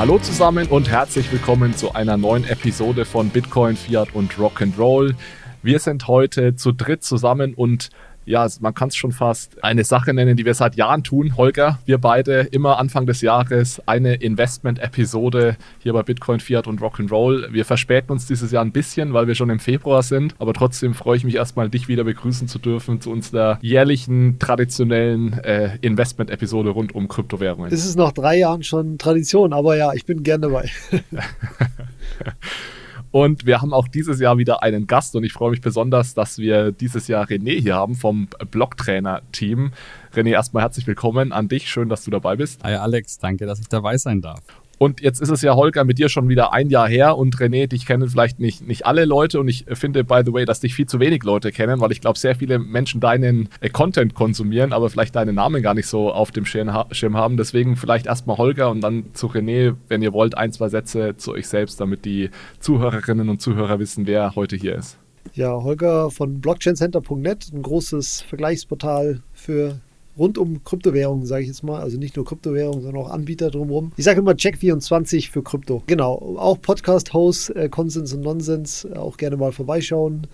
Hallo zusammen und herzlich willkommen zu einer neuen Episode von Bitcoin, Fiat und Rock'n'Roll. Wir sind heute zu dritt zusammen und ja, man kann es schon fast eine Sache nennen, die wir seit Jahren tun. Holger, wir beide immer Anfang des Jahres eine Investment-Episode hier bei Bitcoin, Fiat und Rock'n'Roll. Wir verspäten uns dieses Jahr ein bisschen, weil wir schon im Februar sind, aber trotzdem freue ich mich erstmal, dich wieder begrüßen zu dürfen zu unserer jährlichen, traditionellen äh, Investment-Episode rund um Kryptowährungen. Es ist nach drei Jahren schon Tradition, aber ja, ich bin gern dabei. Und wir haben auch dieses Jahr wieder einen Gast und ich freue mich besonders, dass wir dieses Jahr René hier haben vom Blocktrainer-Team. René, erstmal herzlich willkommen an dich. Schön, dass du dabei bist. Hi Alex, danke, dass ich dabei sein darf. Und jetzt ist es ja, Holger, mit dir schon wieder ein Jahr her und René, dich kennen vielleicht nicht, nicht alle Leute und ich finde, by the way, dass dich viel zu wenig Leute kennen, weil ich glaube, sehr viele Menschen deinen äh, Content konsumieren, aber vielleicht deinen Namen gar nicht so auf dem Schirm haben. Deswegen vielleicht erstmal Holger und dann zu René, wenn ihr wollt, ein, zwei Sätze zu euch selbst, damit die Zuhörerinnen und Zuhörer wissen, wer heute hier ist. Ja, Holger von blockchaincenter.net, ein großes Vergleichsportal für rund um Kryptowährungen, sage ich jetzt mal. Also nicht nur Kryptowährungen, sondern auch Anbieter drumherum. Ich sage immer Check24 für Krypto. Genau. Auch Podcast-Host, äh, Konsens und Nonsens, äh, auch gerne mal vorbeischauen.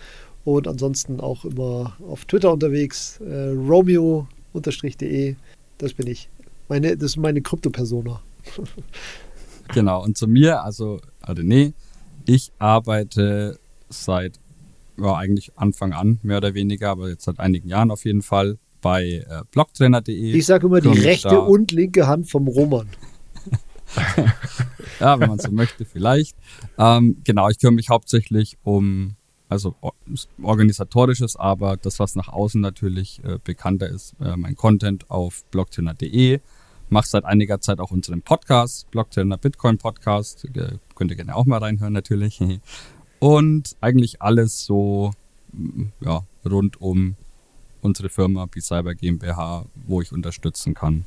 Und ansonsten auch immer auf Twitter unterwegs. Äh, Romeo-de, das bin ich. Meine, das ist meine Krypto-Persona. genau. Und zu mir, also, also nee, ich arbeite seit ja, eigentlich Anfang an, mehr oder weniger, aber jetzt seit einigen Jahren auf jeden Fall bei äh, blogtrainer.de. Ich sage immer die rechte und linke Hand vom Roman. ja, wenn man so möchte, vielleicht. Ähm, genau, ich kümmere mich hauptsächlich um, also organisatorisches, aber das, was nach außen natürlich äh, bekannter ist, äh, mein Content auf blogtrainer.de. Mache seit einiger Zeit auch unseren Podcast, Blogtrainer Bitcoin Podcast. Äh, könnt ihr gerne auch mal reinhören, natürlich. Und eigentlich alles so, ja, rund um unsere Firma B-Cyber GmbH, wo ich unterstützen kann.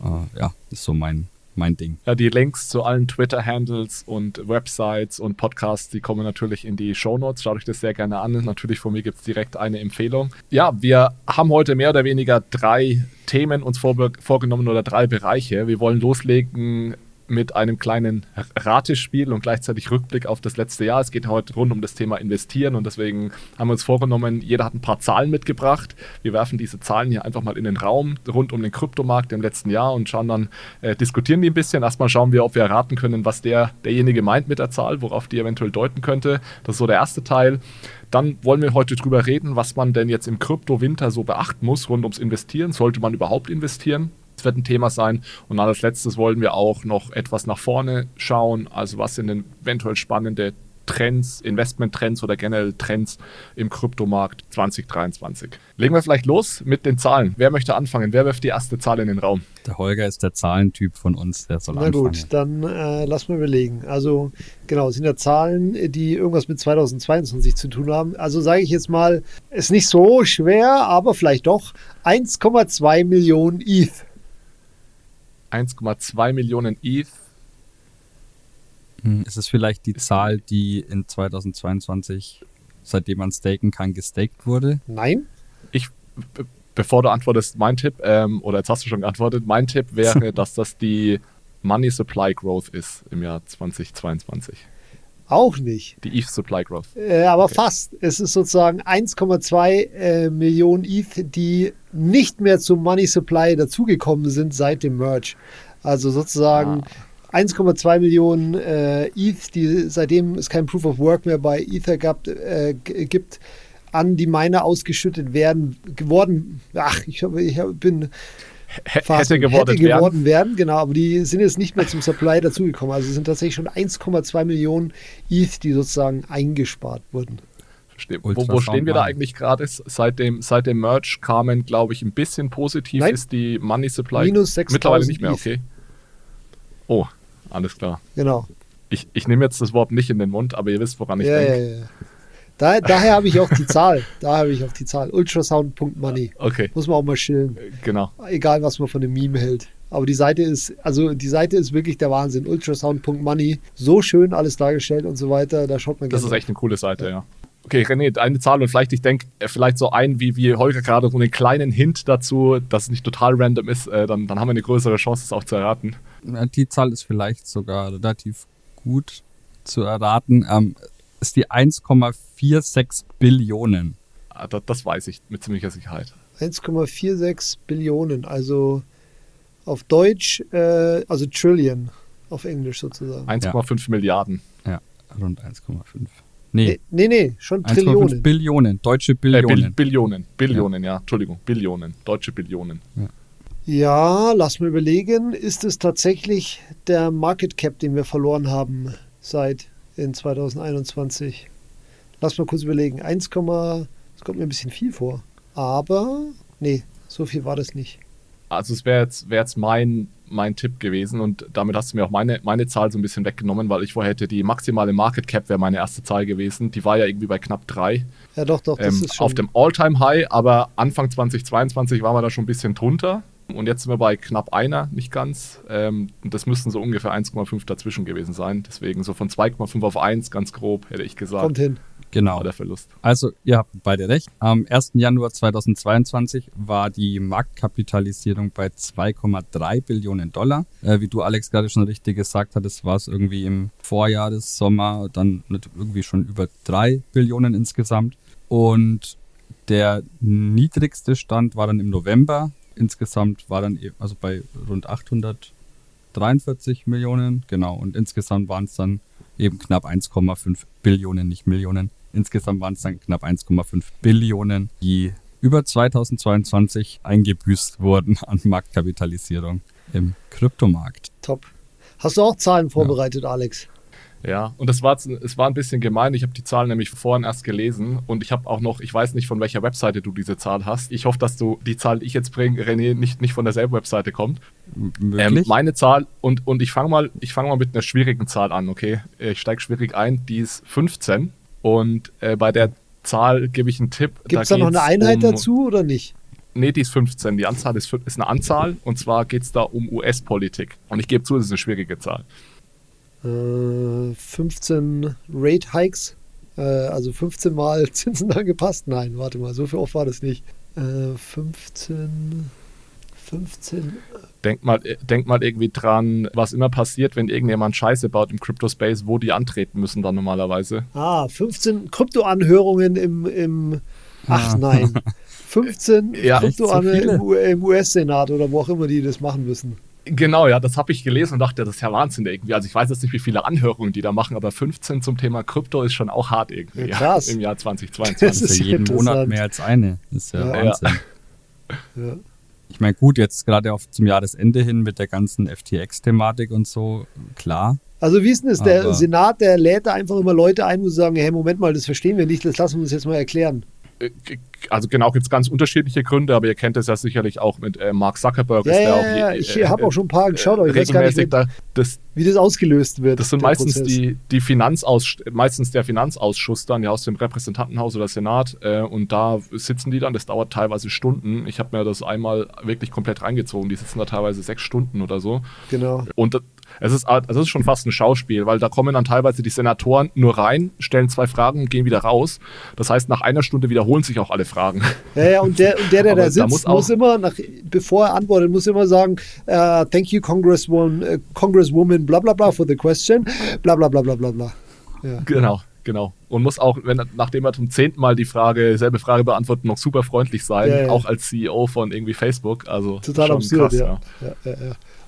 Äh, ja, ist so mein, mein Ding. Ja, die Links zu allen Twitter-Handles und Websites und Podcasts, die kommen natürlich in die Shownotes. Schaut euch das sehr gerne an. Natürlich von mir gibt es direkt eine Empfehlung. Ja, wir haben heute mehr oder weniger drei Themen uns vor, vorgenommen oder drei Bereiche. Wir wollen loslegen mit einem kleinen Ratespiel und gleichzeitig Rückblick auf das letzte Jahr. Es geht heute rund um das Thema Investieren und deswegen haben wir uns vorgenommen, jeder hat ein paar Zahlen mitgebracht. Wir werfen diese Zahlen hier einfach mal in den Raum rund um den Kryptomarkt im letzten Jahr und schauen dann, äh, diskutieren die ein bisschen. Erstmal schauen wir, ob wir erraten können, was der, derjenige meint mit der Zahl, worauf die eventuell deuten könnte. Das ist so der erste Teil. Dann wollen wir heute drüber reden, was man denn jetzt im Kryptowinter so beachten muss rund ums Investieren. Sollte man überhaupt investieren? Das wird ein Thema sein. Und als letztes wollen wir auch noch etwas nach vorne schauen. Also was sind denn eventuell spannende Trends, Investmenttrends oder generell Trends im Kryptomarkt 2023. Legen wir vielleicht los mit den Zahlen. Wer möchte anfangen? Wer wirft die erste Zahl in den Raum? Der Holger ist der Zahlentyp von uns, der soll Na anfangen. Na gut, dann äh, lass mal überlegen. Also genau, es sind ja Zahlen, die irgendwas mit 2022 zu tun haben. Also sage ich jetzt mal, ist nicht so schwer, aber vielleicht doch 1,2 Millionen ETH. 1,2 Millionen ETH. Hm, ist es vielleicht die Zahl, die in 2022, seitdem man staken kann, gestaked wurde? Nein. Ich, bevor du antwortest, mein Tipp, ähm, oder jetzt hast du schon geantwortet, mein Tipp wäre, dass das die Money Supply Growth ist im Jahr 2022. Auch nicht. Die ETH Supply Growth. Äh, aber okay. fast. Es ist sozusagen 1,2 äh, Millionen ETH, die nicht mehr zum Money Supply dazugekommen sind seit dem Merge. Also sozusagen ah. 1,2 Millionen äh, ETH, die seitdem es kein Proof of Work mehr bei Ether gab, äh, gibt, an die Miner ausgeschüttet werden geworden. Ach, ich, ich bin hätte geworden, hätte geworden werden. Genau, aber die sind jetzt nicht mehr zum Supply dazugekommen. Also es sind tatsächlich schon 1,2 Millionen ETH, die sozusagen eingespart wurden. Verstehe. Wo, wo stehen wir da eigentlich gerade? Seit dem, seit dem Merch kamen, glaube ich, ein bisschen positiv Nein. ist die Money Supply. Minus 6 Mittlerweile nicht mehr, okay. Oh, alles klar. Genau. Ich, ich nehme jetzt das Wort nicht in den Mund, aber ihr wisst, woran ich ja, denke. Ja, ja. Da, daher habe ich auch die Zahl. Da habe ich auch die Zahl. Ultrasound.money. Okay. Muss man auch mal chillen. Genau. Egal, was man von dem Meme hält. Aber die Seite ist, also die Seite ist wirklich der Wahnsinn. Ultrasound.money. So schön alles dargestellt und so weiter. Da schaut man gerne. Das ist echt eine coole Seite, ja. ja. Okay, René, eine Zahl und vielleicht, ich denke, vielleicht so ein, wie, wie Holger gerade, so einen kleinen Hint dazu, dass es nicht total random ist, äh, dann, dann haben wir eine größere Chance, es auch zu erraten. Die Zahl ist vielleicht sogar relativ gut zu erraten. Ähm, ist die 1,46 Billionen. Ah, Das, das weiß ich mit ziemlicher Sicherheit. 1,46 Billionen, also auf Deutsch, äh, also Trillion, auf Englisch sozusagen. 1,5 Milliarden. Ja, rund 1,5. Nee, Nee, nee, nee, schon 1,5 Trillionen. Billionen, deutsche Äh, Bill, Billionen. Billionen. Billionen, ja. Entschuldigung. Billionen. Deutsche Billionen. Ja, lass mal überlegen, ist es tatsächlich der Market Cap, den wir verloren haben seit in 2021? Lass mal kurz überlegen. 1, das kommt mir ein bisschen viel vor. Aber, nee, so viel war das nicht. Also es wäre jetzt, wär jetzt mein, mein Tipp gewesen und damit hast du mir auch meine, meine Zahl so ein bisschen weggenommen, weil ich vorher hätte die maximale Market Cap wäre meine erste Zahl gewesen. Die war ja irgendwie bei knapp drei Ja, doch, doch, das ähm, ist schon. auf dem All-Time-High, aber Anfang 2022 waren wir da schon ein bisschen drunter. Und jetzt sind wir bei knapp einer, nicht ganz. Ähm, und das müssten so ungefähr 1,5 dazwischen gewesen sein. Deswegen so von 2,5 auf 1, ganz grob, hätte ich gesagt, kommt hin. Genau. war der Verlust. Also, ihr habt beide recht. Am 1. Januar 2022 war die Marktkapitalisierung bei 2,3 Billionen Dollar. Äh, wie du, Alex, gerade schon richtig gesagt hattest, war es irgendwie im Vorjahr des Sommer dann irgendwie schon über 3 Billionen insgesamt. Und der niedrigste Stand war dann im November. Insgesamt war dann eben, also bei rund 843 Millionen, genau. Und insgesamt waren es dann eben knapp 1,5 Billionen, nicht Millionen. Insgesamt waren es dann knapp 1,5 Billionen, die über 2022 eingebüßt wurden an Marktkapitalisierung im Kryptomarkt. Top. Hast du auch Zahlen vorbereitet, Alex? Ja, und das war, es war ein bisschen gemein. Ich habe die Zahl nämlich vorhin erst gelesen und ich habe auch noch, ich weiß nicht, von welcher Webseite du diese Zahl hast. Ich hoffe, dass du die Zahl, die ich jetzt bringe, René, nicht, nicht von derselben Webseite kommt. Ähm, meine Zahl, und, und ich fange mal, ich fange mal mit einer schwierigen Zahl an, okay? Ich steige schwierig ein, die ist 15 und äh, bei der Zahl gebe ich einen Tipp. Gibt es da noch eine Einheit um, dazu oder nicht? Nee, die ist 15. Die Anzahl ist, ist eine Anzahl und zwar geht es da um US-Politik. Und ich gebe zu, es ist eine schwierige Zahl. Äh, 15 Rate Hikes, äh, also 15 Mal Zinsen angepasst. Nein, warte mal, so viel oft war das nicht. Äh, 15, 15. Denk mal, äh, denk mal irgendwie dran, was immer passiert, wenn irgendjemand Scheiße baut im Crypto-Space, wo die antreten müssen dann normalerweise. Ah, 15 Kryptoanhörungen im, im ach Ah. nein, 15 Ja. Echt so im US-Senat oder wo auch immer die das machen müssen. Genau, ja, das habe ich gelesen und dachte, das ist ja Wahnsinn irgendwie. Also ich weiß jetzt nicht, wie viele Anhörungen die da machen, aber 15 zum Thema Krypto ist schon auch hart irgendwie. Ja, krass. Im Jahr Das 2022. ist Also ja jeden Monat mehr als eine. ist ja, Ja. Wahnsinn. Ja. Ich meine, gut, jetzt gerade auf zum Jahresende hin mit der ganzen FTX-Thematik und so, klar. Also wie ist denn das? Der Senat, der lädt da einfach immer Leute ein, wo sie sagen, hey, Moment mal, das verstehen wir nicht, das lassen wir uns jetzt mal erklären. Äh, Also genau, gibt es ganz unterschiedliche Gründe, aber ihr kennt es ja sicherlich auch mit äh, Mark Zuckerberg. Ja, ja, auch ja, je- ich äh, habe auch schon ein paar geschaut, aber ich weiß gar nicht, regelmäßig mehr, da, das, wie das ausgelöst wird. Das sind meistens Prozess. die, die Finanzaus meistens der Finanzausschuss dann, ja aus dem Repräsentantenhaus oder Senat äh, und da sitzen die dann, das dauert teilweise Stunden. Ich habe mir das einmal wirklich komplett reingezogen, die sitzen da teilweise sechs Stunden oder so. Genau. Und das- es ist, also es ist schon fast ein Schauspiel, weil da kommen dann teilweise die Senatoren nur rein, stellen zwei Fragen und gehen wieder raus. Das heißt, nach einer Stunde wiederholen sich auch alle Fragen. Ja, ja, und der, und der, der da sitzt, muss muss, auch- immer, nach, bevor er antwortet, muss immer sagen, äh, thank you, Congresswoman, äh, Congresswoman, bla bla bla, for the question, bla bla bla bla bla bla. Ja. Genau, genau. Und muss auch, wenn nachdem er zum zehnten Mal die Frage, selbe Frage beantwortet, noch super freundlich sein, Ja, ja. auch als CEO von irgendwie Facebook. Also Total absurd, krass, ja, ja.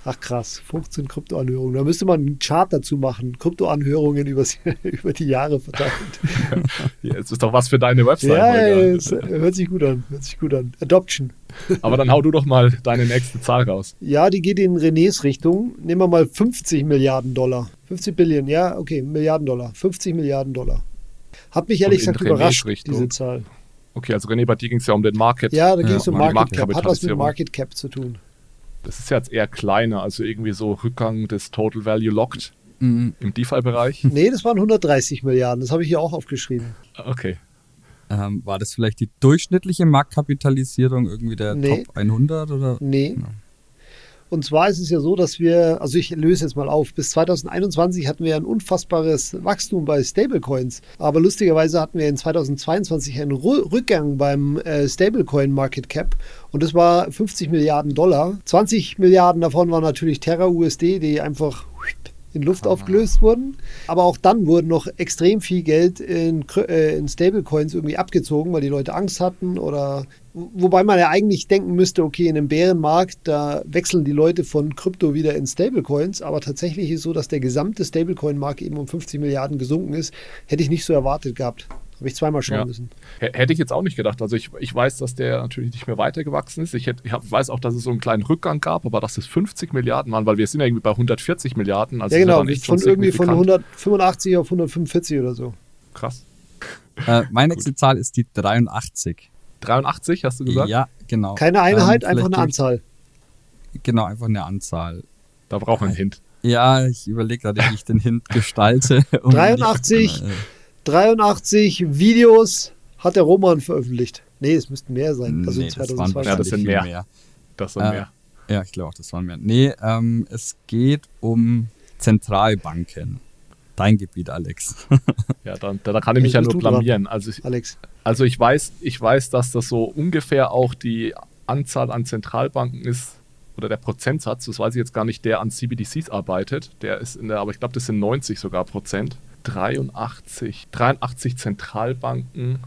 Ach krass, 15 Kryptoanhörungen. Da müsste man einen Chart dazu machen. Kryptoanhörungen übers, über die Jahre verteilt. Ja, es ist doch was für deine Website. ja, ja, es hört sich gut an. Hört sich gut an. Adoption. Aber dann hau du doch mal deine nächste Zahl raus. Ja, die geht in Renés Richtung. Nehmen wir mal 50 Milliarden Dollar. 50 Billion, ja, okay, Milliarden Dollar. 50 Milliarden Dollar. Hat mich ehrlich gesagt Renés überrascht, Richtung? diese Zahl. Okay, also René, bei dir ging es ja um den Market. Ja, da ging Ja, es um um die Market Cap. Hat was mit. Market Cap zu tun. Das ist ja jetzt eher kleiner, also irgendwie so Rückgang des Total Value Locked Mhm. im DeFi-Bereich. Nee, das waren 130 Milliarden. Das habe ich hier auch aufgeschrieben. Okay. Ähm, war das vielleicht die durchschnittliche Marktkapitalisierung irgendwie der Nee. Top 100 oder? Nee. Ja. Und zwar ist es ja so, dass wir, also ich löse jetzt mal auf, bis 2021 hatten wir ein unfassbares Wachstum bei Stablecoins. Aber lustigerweise hatten wir in 2022 einen Rückgang beim äh, Stablecoin Market Cap. Und das war 50 Milliarden Dollar. 20 Milliarden davon waren natürlich Terra USD, die einfach in Luft Aha. aufgelöst wurden. Aber auch dann wurden noch extrem viel Geld in, äh, in Stablecoins irgendwie abgezogen, weil die Leute Angst hatten oder wobei man ja eigentlich denken müsste, okay, in einem Bärenmarkt, da wechseln die Leute von Krypto wieder in Stablecoins, aber tatsächlich ist es so, dass der gesamte Stablecoin-Markt eben um 50 Milliarden gesunken ist. Hätte ich nicht so erwartet gehabt. Habe ich zweimal schauen ja. müssen. Hätte ich jetzt auch nicht gedacht. Also ich, ich weiß, dass der natürlich nicht mehr weitergewachsen ist. Ich, hätte, ich weiß auch, dass es so einen kleinen Rückgang gab, aber dass es 50 Milliarden waren, weil wir sind ja irgendwie bei 140 Milliarden. Also ja, genau. Von irgendwie von 185 auf 145 oder so. Krass. Äh, meine nächste Zahl ist die 83. 83, hast du gesagt? Ja, genau. Keine Einheit, ähm, einfach eine Anzahl. Genau, einfach eine Anzahl. Da braucht man einen Hint. Ja, ich überlege gerade, wie ich den Hint gestalte. Um 83. 83 Videos hat der Roman veröffentlicht. Nee, es müssten mehr sein. Also nee, 2020. Das ja, das sind mehr. mehr. Das sind äh, mehr. Ja, ich glaube auch, das waren mehr. Nee, ähm, es geht um Zentralbanken. Dein Gebiet, Alex. ja, dann, da, kann ich mich ja nur blamieren. Also ich, Alex. Also ich weiß, ich weiß, dass das so ungefähr auch die Anzahl an Zentralbanken ist, oder der Prozentsatz, das weiß ich jetzt gar nicht, der an CBDCs arbeitet. Der ist in der, aber ich glaube, das sind 90 sogar Prozent. 83, 83 Zentralbanken.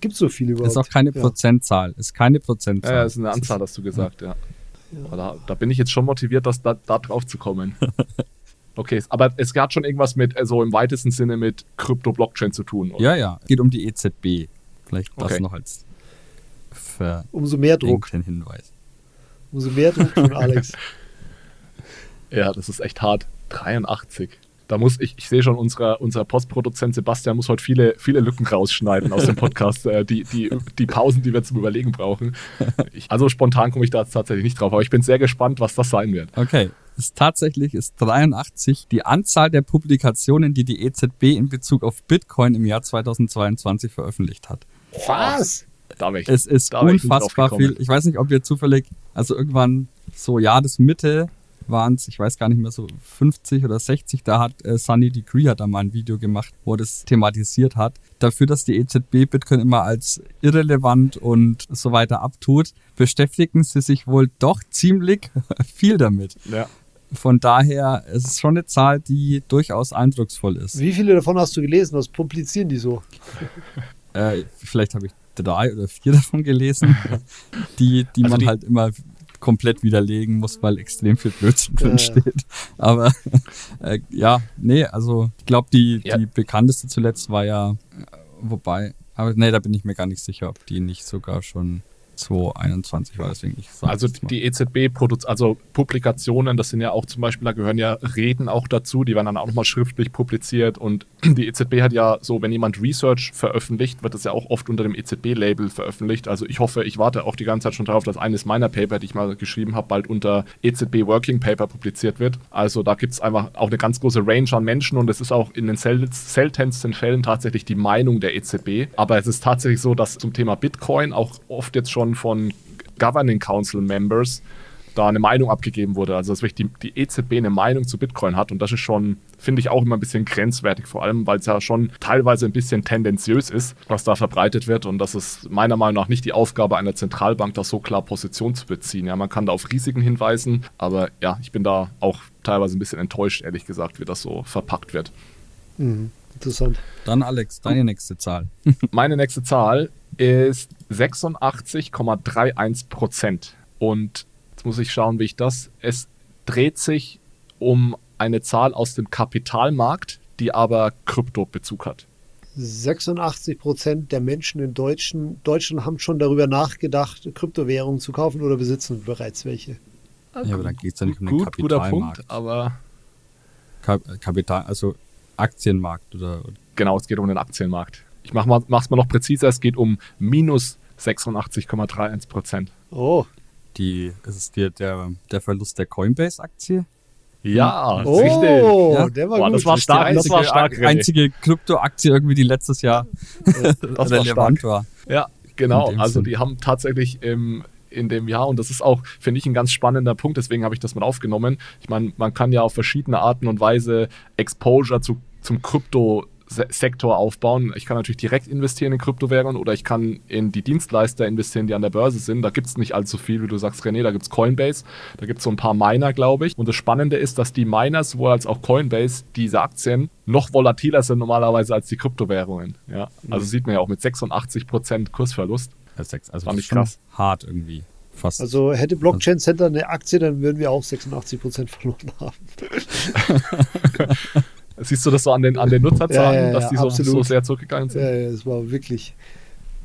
Gibt es so viele überhaupt? Ist auch keine ja. Prozentzahl. Ist keine Prozentzahl. Ja, ist eine Anzahl, hast du gesagt, ja. ja. Da, da, bin ich jetzt schon motiviert, das, da, da drauf zu kommen. Okay, aber es hat schon irgendwas mit, also im weitesten Sinne mit Krypto-Blockchain zu tun, oder? Ja, ja. Geht um die EZB. Vielleicht das okay. noch als Umso mehr Druck. Hinweis. Umso mehr Druck von Alex. ja, das ist echt hart. 83 da muss ich, ich sehe schon, unser, unser Postproduzent Sebastian muss heute viele, viele Lücken rausschneiden aus dem Podcast, äh, die, die, die Pausen, die wir zum Überlegen brauchen. Ich, also spontan komme ich da tatsächlich nicht drauf, aber ich bin sehr gespannt, was das sein wird. Okay. Ist tatsächlich ist 83 die Anzahl der Publikationen, die die EZB in Bezug auf Bitcoin im Jahr 2022 veröffentlicht hat. Was? Da ich, es ist unfassbar ich viel. Ich weiß nicht, ob wir zufällig, also irgendwann so Jahresmitte waren es, ich weiß gar nicht mehr so 50 oder 60, da hat äh, Sunny Degree hat da mal ein Video gemacht, wo er das thematisiert hat. Dafür, dass die EZB Bitcoin immer als irrelevant und so weiter abtut, beschäftigen sie sich wohl doch ziemlich viel damit. Ja. Von daher es ist es schon eine Zahl, die durchaus eindrucksvoll ist. Wie viele davon hast du gelesen? Was publizieren die so? äh, vielleicht habe ich drei oder vier davon gelesen, die, die also man die, halt immer komplett widerlegen muss, weil extrem viel Blödsinn drin steht. Aber äh, ja, nee, also ich glaube, die, ja. die bekannteste zuletzt war ja, wobei, aber nee, da bin ich mir gar nicht sicher, ob die nicht sogar schon 2021 war, deswegen ich sage Also die EZB produziert, also Publikationen, das sind ja auch zum Beispiel, da gehören ja Reden auch dazu, die werden dann auch nochmal schriftlich publiziert und die EZB hat ja so, wenn jemand Research veröffentlicht, wird das ja auch oft unter dem EZB-Label veröffentlicht. Also ich hoffe, ich warte auch die ganze Zeit schon darauf, dass eines meiner Paper, die ich mal geschrieben habe, bald unter EZB Working Paper publiziert wird. Also da gibt es einfach auch eine ganz große Range an Menschen und es ist auch in den sel seltensten Fällen tatsächlich die Meinung der EZB. Aber es ist tatsächlich so, dass zum Thema Bitcoin auch oft jetzt schon von, von Governing Council Members da eine Meinung abgegeben wurde. Also dass wirklich die, die EZB eine Meinung zu Bitcoin hat und das ist schon, finde ich auch immer ein bisschen grenzwertig, vor allem weil es ja schon teilweise ein bisschen tendenziös ist, was da verbreitet wird und das ist meiner Meinung nach nicht die Aufgabe einer Zentralbank, da so klar Position zu beziehen. Ja, man kann da auf Risiken hinweisen, aber ja, ich bin da auch teilweise ein bisschen enttäuscht, ehrlich gesagt, wie das so verpackt wird. Mhm. Interessant. Dann Alex, deine nächste Zahl. Meine nächste Zahl ist 86,31 Prozent. Und jetzt muss ich schauen, wie ich das. Es dreht sich um eine Zahl aus dem Kapitalmarkt, die aber Kryptobezug hat. 86 Prozent der Menschen in Deutschen, Deutschland haben schon darüber nachgedacht, Kryptowährungen zu kaufen oder besitzen bereits welche. Ja, aber dann geht es ja nicht um den Gut, Kapitalmarkt. Guter Punkt, aber Kapital, also Aktienmarkt oder? Genau, es geht um den Aktienmarkt. Ich mache mal, mach's mal noch präziser, es geht um minus 86,31 Prozent. Oh. Die, ist es der, der, der Verlust der Coinbase-Aktie? Ja, oh, richtig. Ja. Der war Boah, gut. Das war stark. Das war stark. Die einzige Kryptoaktie irgendwie, die letztes Jahr das relevant war, war. Ja, genau. Also die haben tatsächlich im in dem Jahr. Und das ist auch, finde ich, ein ganz spannender Punkt. Deswegen habe ich das mal aufgenommen. Ich meine, man kann ja auf verschiedene Arten und Weise Exposure zu, zum Krypto Sektor aufbauen. Ich kann natürlich direkt investieren in Kryptowährungen oder ich kann in die Dienstleister investieren, die an der Börse sind. Da gibt es nicht allzu viel, wie du sagst, René. Da gibt es Coinbase, da gibt es so ein paar Miner, glaube ich. Und das Spannende ist, dass die Miners, sowohl als auch Coinbase, diese Aktien noch volatiler sind normalerweise als die Kryptowährungen. Ja? Also mhm. sieht man ja auch mit 86% Kursverlust. Also, also das ist krass. hart irgendwie. Fast. Also hätte Blockchain Center eine Aktie, dann würden wir auch 86% verloren haben. Siehst du das so an den, an den Nutzerzahlen, ja, ja, dass die so, so, sehr zurückgegangen sind? Ja, ja, das war wirklich,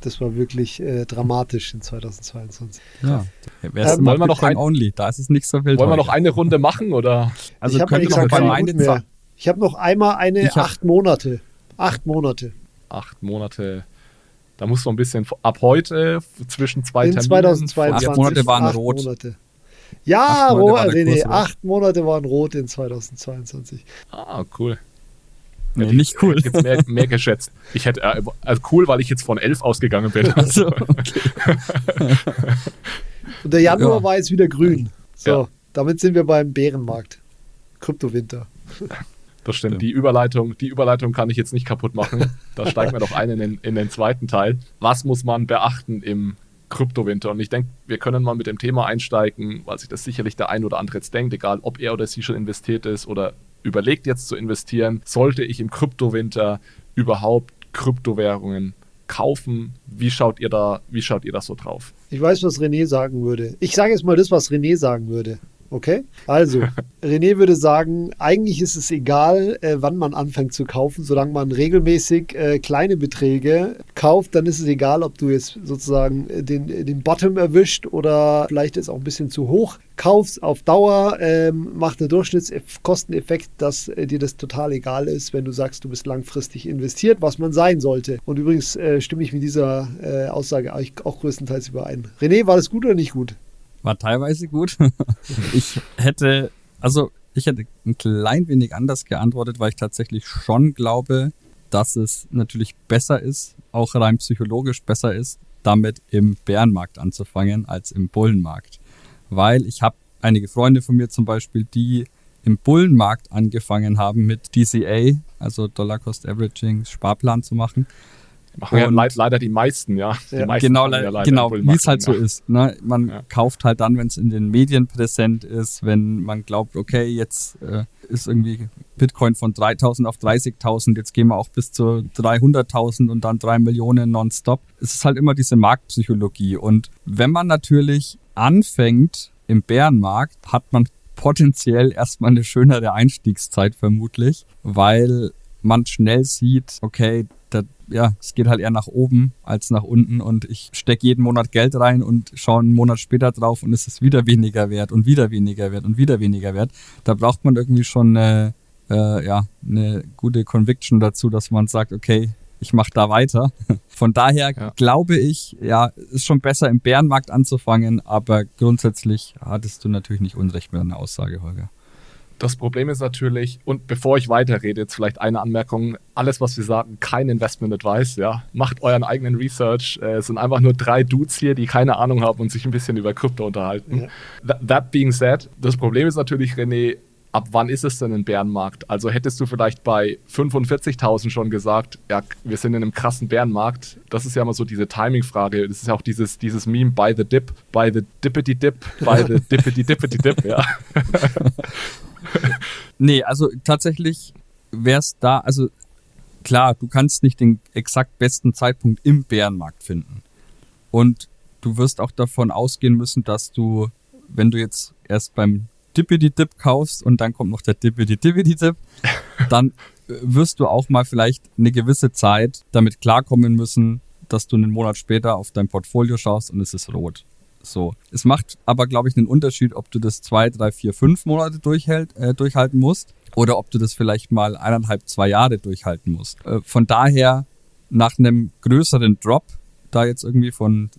das war wirklich äh, dramatisch in 2022. Ja. Wär's ähm, wollen wir noch ein Only, da ist es nicht so wild. Wollen heute. wir noch eine Runde machen oder? Also ich habe noch bei meinen mehr. Ich habe noch einmal eine ich acht Monate. Acht Monate. Acht Monate. Da muss man ein bisschen ab heute zwischen zwei in Terminen. 2022. Acht Monate waren acht rot. Monate. Ja, acht Monate René, acht Monate waren rot in 2022. Ah, cool. Nee, ja, nicht cool. Ich hätte mehr, mehr geschätzt. Ich hätte, äh, also cool, weil ich jetzt von elf ausgegangen bin. Also, okay. Und der Januar ja. war jetzt wieder grün. So, ja. damit sind wir beim Bärenmarkt. Kryptowinter. Das stimmt. Die Überleitung, die Überleitung kann ich jetzt nicht kaputt machen. Da steigen wir doch ein in den, in den zweiten Teil. Was muss man beachten im Kryptowinter. Und ich denke, wir können mal mit dem Thema einsteigen, weil sich das sicherlich der ein oder andere jetzt denkt, egal ob er oder sie schon investiert ist oder überlegt jetzt zu investieren. Sollte ich im Kryptowinter überhaupt Kryptowährungen kaufen? Wie schaut ihr da, wie schaut ihr das so drauf? Ich weiß, was René sagen würde. Ich sage jetzt mal das, was René sagen würde. Okay? Also, René würde sagen, eigentlich ist es egal, äh, wann man anfängt zu kaufen, solange man regelmäßig äh, kleine Beträge kauft, dann ist es egal, ob du jetzt sozusagen äh, den, den Bottom erwischt oder vielleicht ist auch ein bisschen zu hoch kaufst. Auf Dauer ähm, macht der Durchschnittskosteneffekt, dass äh, dir das total egal ist, wenn du sagst, du bist langfristig investiert, was man sein sollte. Und übrigens äh, stimme ich mit dieser äh, Aussage auch größtenteils überein. René, war das gut oder nicht gut? War teilweise gut. ich hätte, also ich hätte ein klein wenig anders geantwortet, weil ich tatsächlich schon glaube, dass es natürlich besser ist, auch rein psychologisch besser ist, damit im Bärenmarkt anzufangen als im Bullenmarkt. Weil ich habe einige Freunde von mir zum Beispiel, die im Bullenmarkt angefangen haben mit DCA, also Dollar Cost Averaging, Sparplan zu machen. Machen ja leid, leider die meisten, ja. Die ja. Meisten genau, ja genau wie es halt so ist. Ne? Man ja. kauft halt dann, wenn es in den Medien präsent ist, wenn man glaubt, okay, jetzt äh, ist irgendwie Bitcoin von 3000 auf 30.000, jetzt gehen wir auch bis zu 300.000 und dann 3 Millionen nonstop. Es ist halt immer diese Marktpsychologie. Und wenn man natürlich anfängt im Bärenmarkt, hat man potenziell erstmal eine schönere Einstiegszeit vermutlich, weil man schnell sieht, okay, da, ja, es geht halt eher nach oben als nach unten und ich stecke jeden Monat Geld rein und schaue einen Monat später drauf und es ist wieder weniger wert und wieder weniger wert und wieder weniger wert. Da braucht man irgendwie schon eine, äh, ja, eine gute Conviction dazu, dass man sagt, okay, ich mache da weiter. Von daher ja. glaube ich, ja, ist schon besser im Bärenmarkt anzufangen, aber grundsätzlich hattest du natürlich nicht Unrecht mit einer Aussage, Holger. Das Problem ist natürlich, und bevor ich weiterrede, jetzt vielleicht eine Anmerkung, alles, was wir sagen, kein Investment Advice, ja. Macht euren eigenen Research. Äh, es sind einfach nur drei Dudes hier, die keine Ahnung haben und sich ein bisschen über Krypto unterhalten. Ja. That, that being said, das Problem ist natürlich, René, ab wann ist es denn ein Bärenmarkt? Also hättest du vielleicht bei 45.000 schon gesagt, ja, wir sind in einem krassen Bärenmarkt. Das ist ja immer so diese Timing-Frage. Das ist ja auch dieses, dieses Meme, by the dip, by the dippity dip, by the dippity dippity dip, ja. nee, also tatsächlich wäre es da, also klar, du kannst nicht den exakt besten Zeitpunkt im Bärenmarkt finden. Und du wirst auch davon ausgehen müssen, dass du, wenn du jetzt erst beim Dippity-Dip kaufst und dann kommt noch der Dippity-Dippity-Dip, dann wirst du auch mal vielleicht eine gewisse Zeit damit klarkommen müssen, dass du einen Monat später auf dein Portfolio schaust und es ist rot. So. Es macht aber, glaube ich, einen Unterschied, ob du das zwei, drei, vier, fünf Monate durchhält, äh, durchhalten musst oder ob du das vielleicht mal eineinhalb, zwei Jahre durchhalten musst. Äh, von daher, nach einem größeren Drop, da jetzt irgendwie von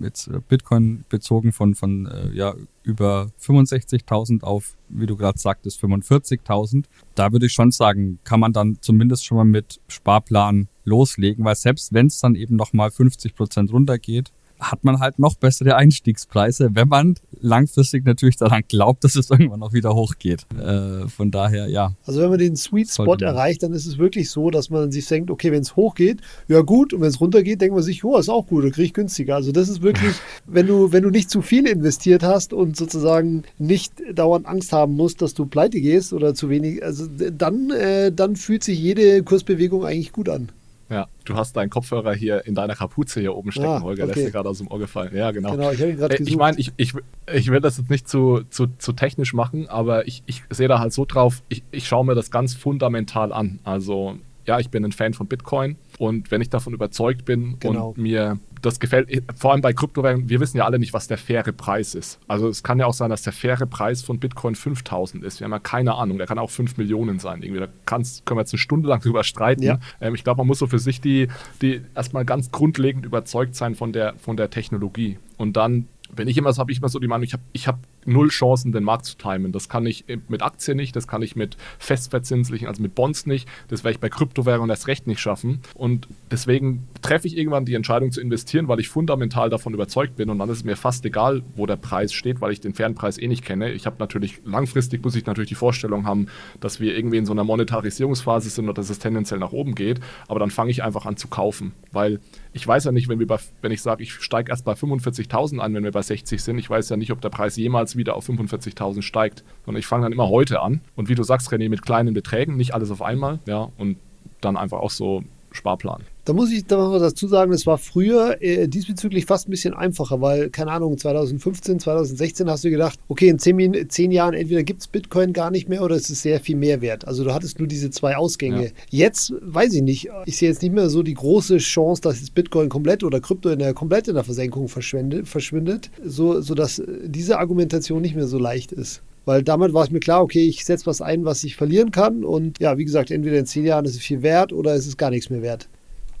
jetzt äh, Bitcoin bezogen von, von äh, ja, über 65.000 auf, wie du gerade sagtest, 45.000, da würde ich schon sagen, kann man dann zumindest schon mal mit Sparplan loslegen, weil selbst wenn es dann eben nochmal 50 Prozent runtergeht, hat man halt noch bessere Einstiegspreise, wenn man langfristig natürlich daran glaubt, dass es irgendwann auch wieder hochgeht. Äh, von daher, ja. Also wenn man den Sweet Spot erreicht, dann ist es wirklich so, dass man sich denkt, okay, wenn es hochgeht, ja gut, und wenn es runtergeht, denkt man sich, oh, ist auch gut, dann kriege ich günstiger. Also das ist wirklich, wenn du, wenn du nicht zu viel investiert hast und sozusagen nicht dauernd Angst haben musst, dass du pleite gehst oder zu wenig, also dann, äh, dann fühlt sich jede Kursbewegung eigentlich gut an. Ja, du hast deinen Kopfhörer hier in deiner Kapuze hier oben stecken, ah, Holger. Okay. Der ist dir gerade aus dem Ohr gefallen. Ja, genau. Genau, ich habe ihn gerade äh, Ich meine, ich, ich, ich will das jetzt nicht zu, zu, zu technisch machen, aber ich, ich sehe da halt so drauf, ich, ich schaue mir das ganz fundamental an. Also, ja, ich bin ein Fan von Bitcoin und wenn ich davon überzeugt bin genau. und mir das gefällt, vor allem bei Kryptowährungen, wir wissen ja alle nicht, was der faire Preis ist. Also es kann ja auch sein, dass der faire Preis von Bitcoin 5000 ist. Wir haben ja keine Ahnung, der kann auch 5 Millionen sein. Irgendwie. Da können wir jetzt eine Stunde lang drüber streiten. Ja. Ähm, ich glaube, man muss so für sich die, die erstmal ganz grundlegend überzeugt sein von der, von der Technologie. Und dann wenn ich immer so habe ich immer so die Meinung, ich habe ich hab null Chancen, den Markt zu timen. Das kann ich mit Aktien nicht, das kann ich mit festverzinslichen, also mit Bonds nicht. Das werde ich bei Kryptowährungen erst recht nicht schaffen. Und deswegen treffe ich irgendwann die Entscheidung zu investieren, weil ich fundamental davon überzeugt bin. Und dann ist es mir fast egal, wo der Preis steht, weil ich den fairen Preis eh nicht kenne. Ich habe natürlich, langfristig muss ich natürlich die Vorstellung haben, dass wir irgendwie in so einer Monetarisierungsphase sind oder dass es tendenziell nach oben geht. Aber dann fange ich einfach an zu kaufen, weil ich weiß ja nicht, wenn, wir bei, wenn ich sage, ich steige erst bei 45.000 an, wenn wir bei 60 sind, ich weiß ja nicht, ob der Preis jemals wieder auf 45.000 steigt, sondern ich fange dann immer heute an. Und wie du sagst, René, mit kleinen Beträgen, nicht alles auf einmal, ja, und dann einfach auch so Sparplan. Da muss ich da mal dazu sagen, es war früher äh, diesbezüglich fast ein bisschen einfacher, weil, keine Ahnung, 2015, 2016 hast du gedacht, okay, in zehn, zehn Jahren entweder gibt es Bitcoin gar nicht mehr oder es ist sehr viel mehr wert. Also du hattest nur diese zwei Ausgänge. Ja. Jetzt weiß ich nicht, ich sehe jetzt nicht mehr so die große Chance, dass jetzt Bitcoin komplett oder Krypto in der, komplett in der Versenkung verschwindet, so, sodass diese Argumentation nicht mehr so leicht ist. Weil damit war es mir klar, okay, ich setze was ein, was ich verlieren kann. Und ja, wie gesagt, entweder in zehn Jahren ist es viel wert oder ist es gar nichts mehr wert.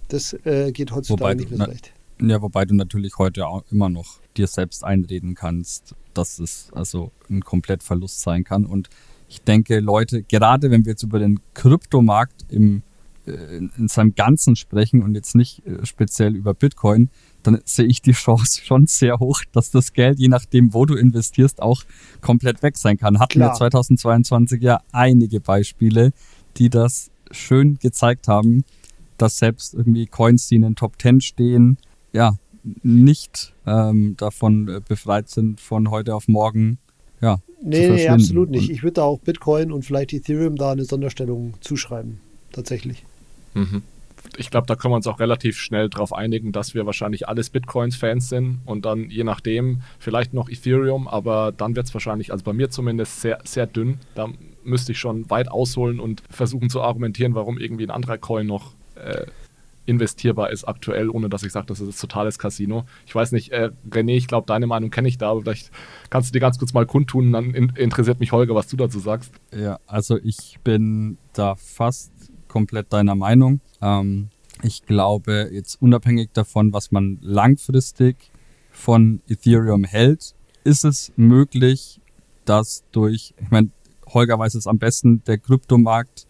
Das äh, geht heutzutage wobei nicht mehr so leicht. Ja, wobei du natürlich heute auch immer noch dir selbst einreden kannst, dass es also ein Komplettverlust sein kann. Und ich denke, Leute, gerade wenn wir jetzt über den Kryptomarkt im, äh, in seinem Ganzen sprechen und jetzt nicht äh, speziell über Bitcoin, dann sehe ich die Chance schon sehr hoch, dass das Geld, je nachdem, wo du investierst, auch komplett weg sein kann. Hatten Klar. wir 2022 ja einige Beispiele, die das schön gezeigt haben, dass selbst irgendwie Coins, die in den Top 10 stehen, ja, nicht ähm, davon äh, befreit sind, von heute auf morgen ja, nee, nee, absolut nicht. Ich würde da auch Bitcoin und vielleicht Ethereum da eine Sonderstellung zuschreiben, tatsächlich. Mhm ich glaube, da können wir uns auch relativ schnell darauf einigen, dass wir wahrscheinlich alles Bitcoins-Fans sind und dann je nachdem vielleicht noch Ethereum, aber dann wird es wahrscheinlich, also bei mir zumindest, sehr, sehr dünn. Da müsste ich schon weit ausholen und versuchen zu argumentieren, warum irgendwie ein anderer Coin noch äh, investierbar ist aktuell, ohne dass ich sage, das ist ein totales Casino. Ich weiß nicht, äh, René, ich glaube, deine Meinung kenne ich da, aber vielleicht kannst du dir ganz kurz mal kundtun, dann in, interessiert mich Holger, was du dazu sagst. Ja, also ich bin da fast komplett deiner Meinung. Ähm, ich glaube, jetzt unabhängig davon, was man langfristig von Ethereum hält, ist es möglich, dass durch, ich meine, Holger weiß es am besten, der Kryptomarkt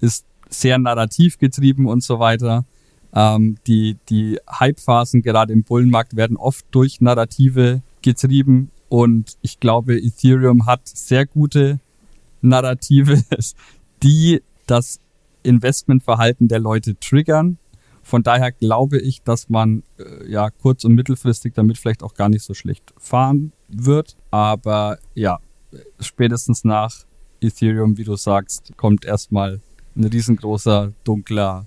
ist sehr narrativ getrieben und so weiter. Ähm, die die Hype-Phasen gerade im Bullenmarkt werden oft durch Narrative getrieben und ich glaube, Ethereum hat sehr gute Narrative, die das Investmentverhalten der Leute triggern. Von daher glaube ich, dass man äh, ja kurz- und mittelfristig damit vielleicht auch gar nicht so schlecht fahren wird. Aber ja, spätestens nach Ethereum, wie du sagst, kommt erstmal ein riesengroßer, dunkler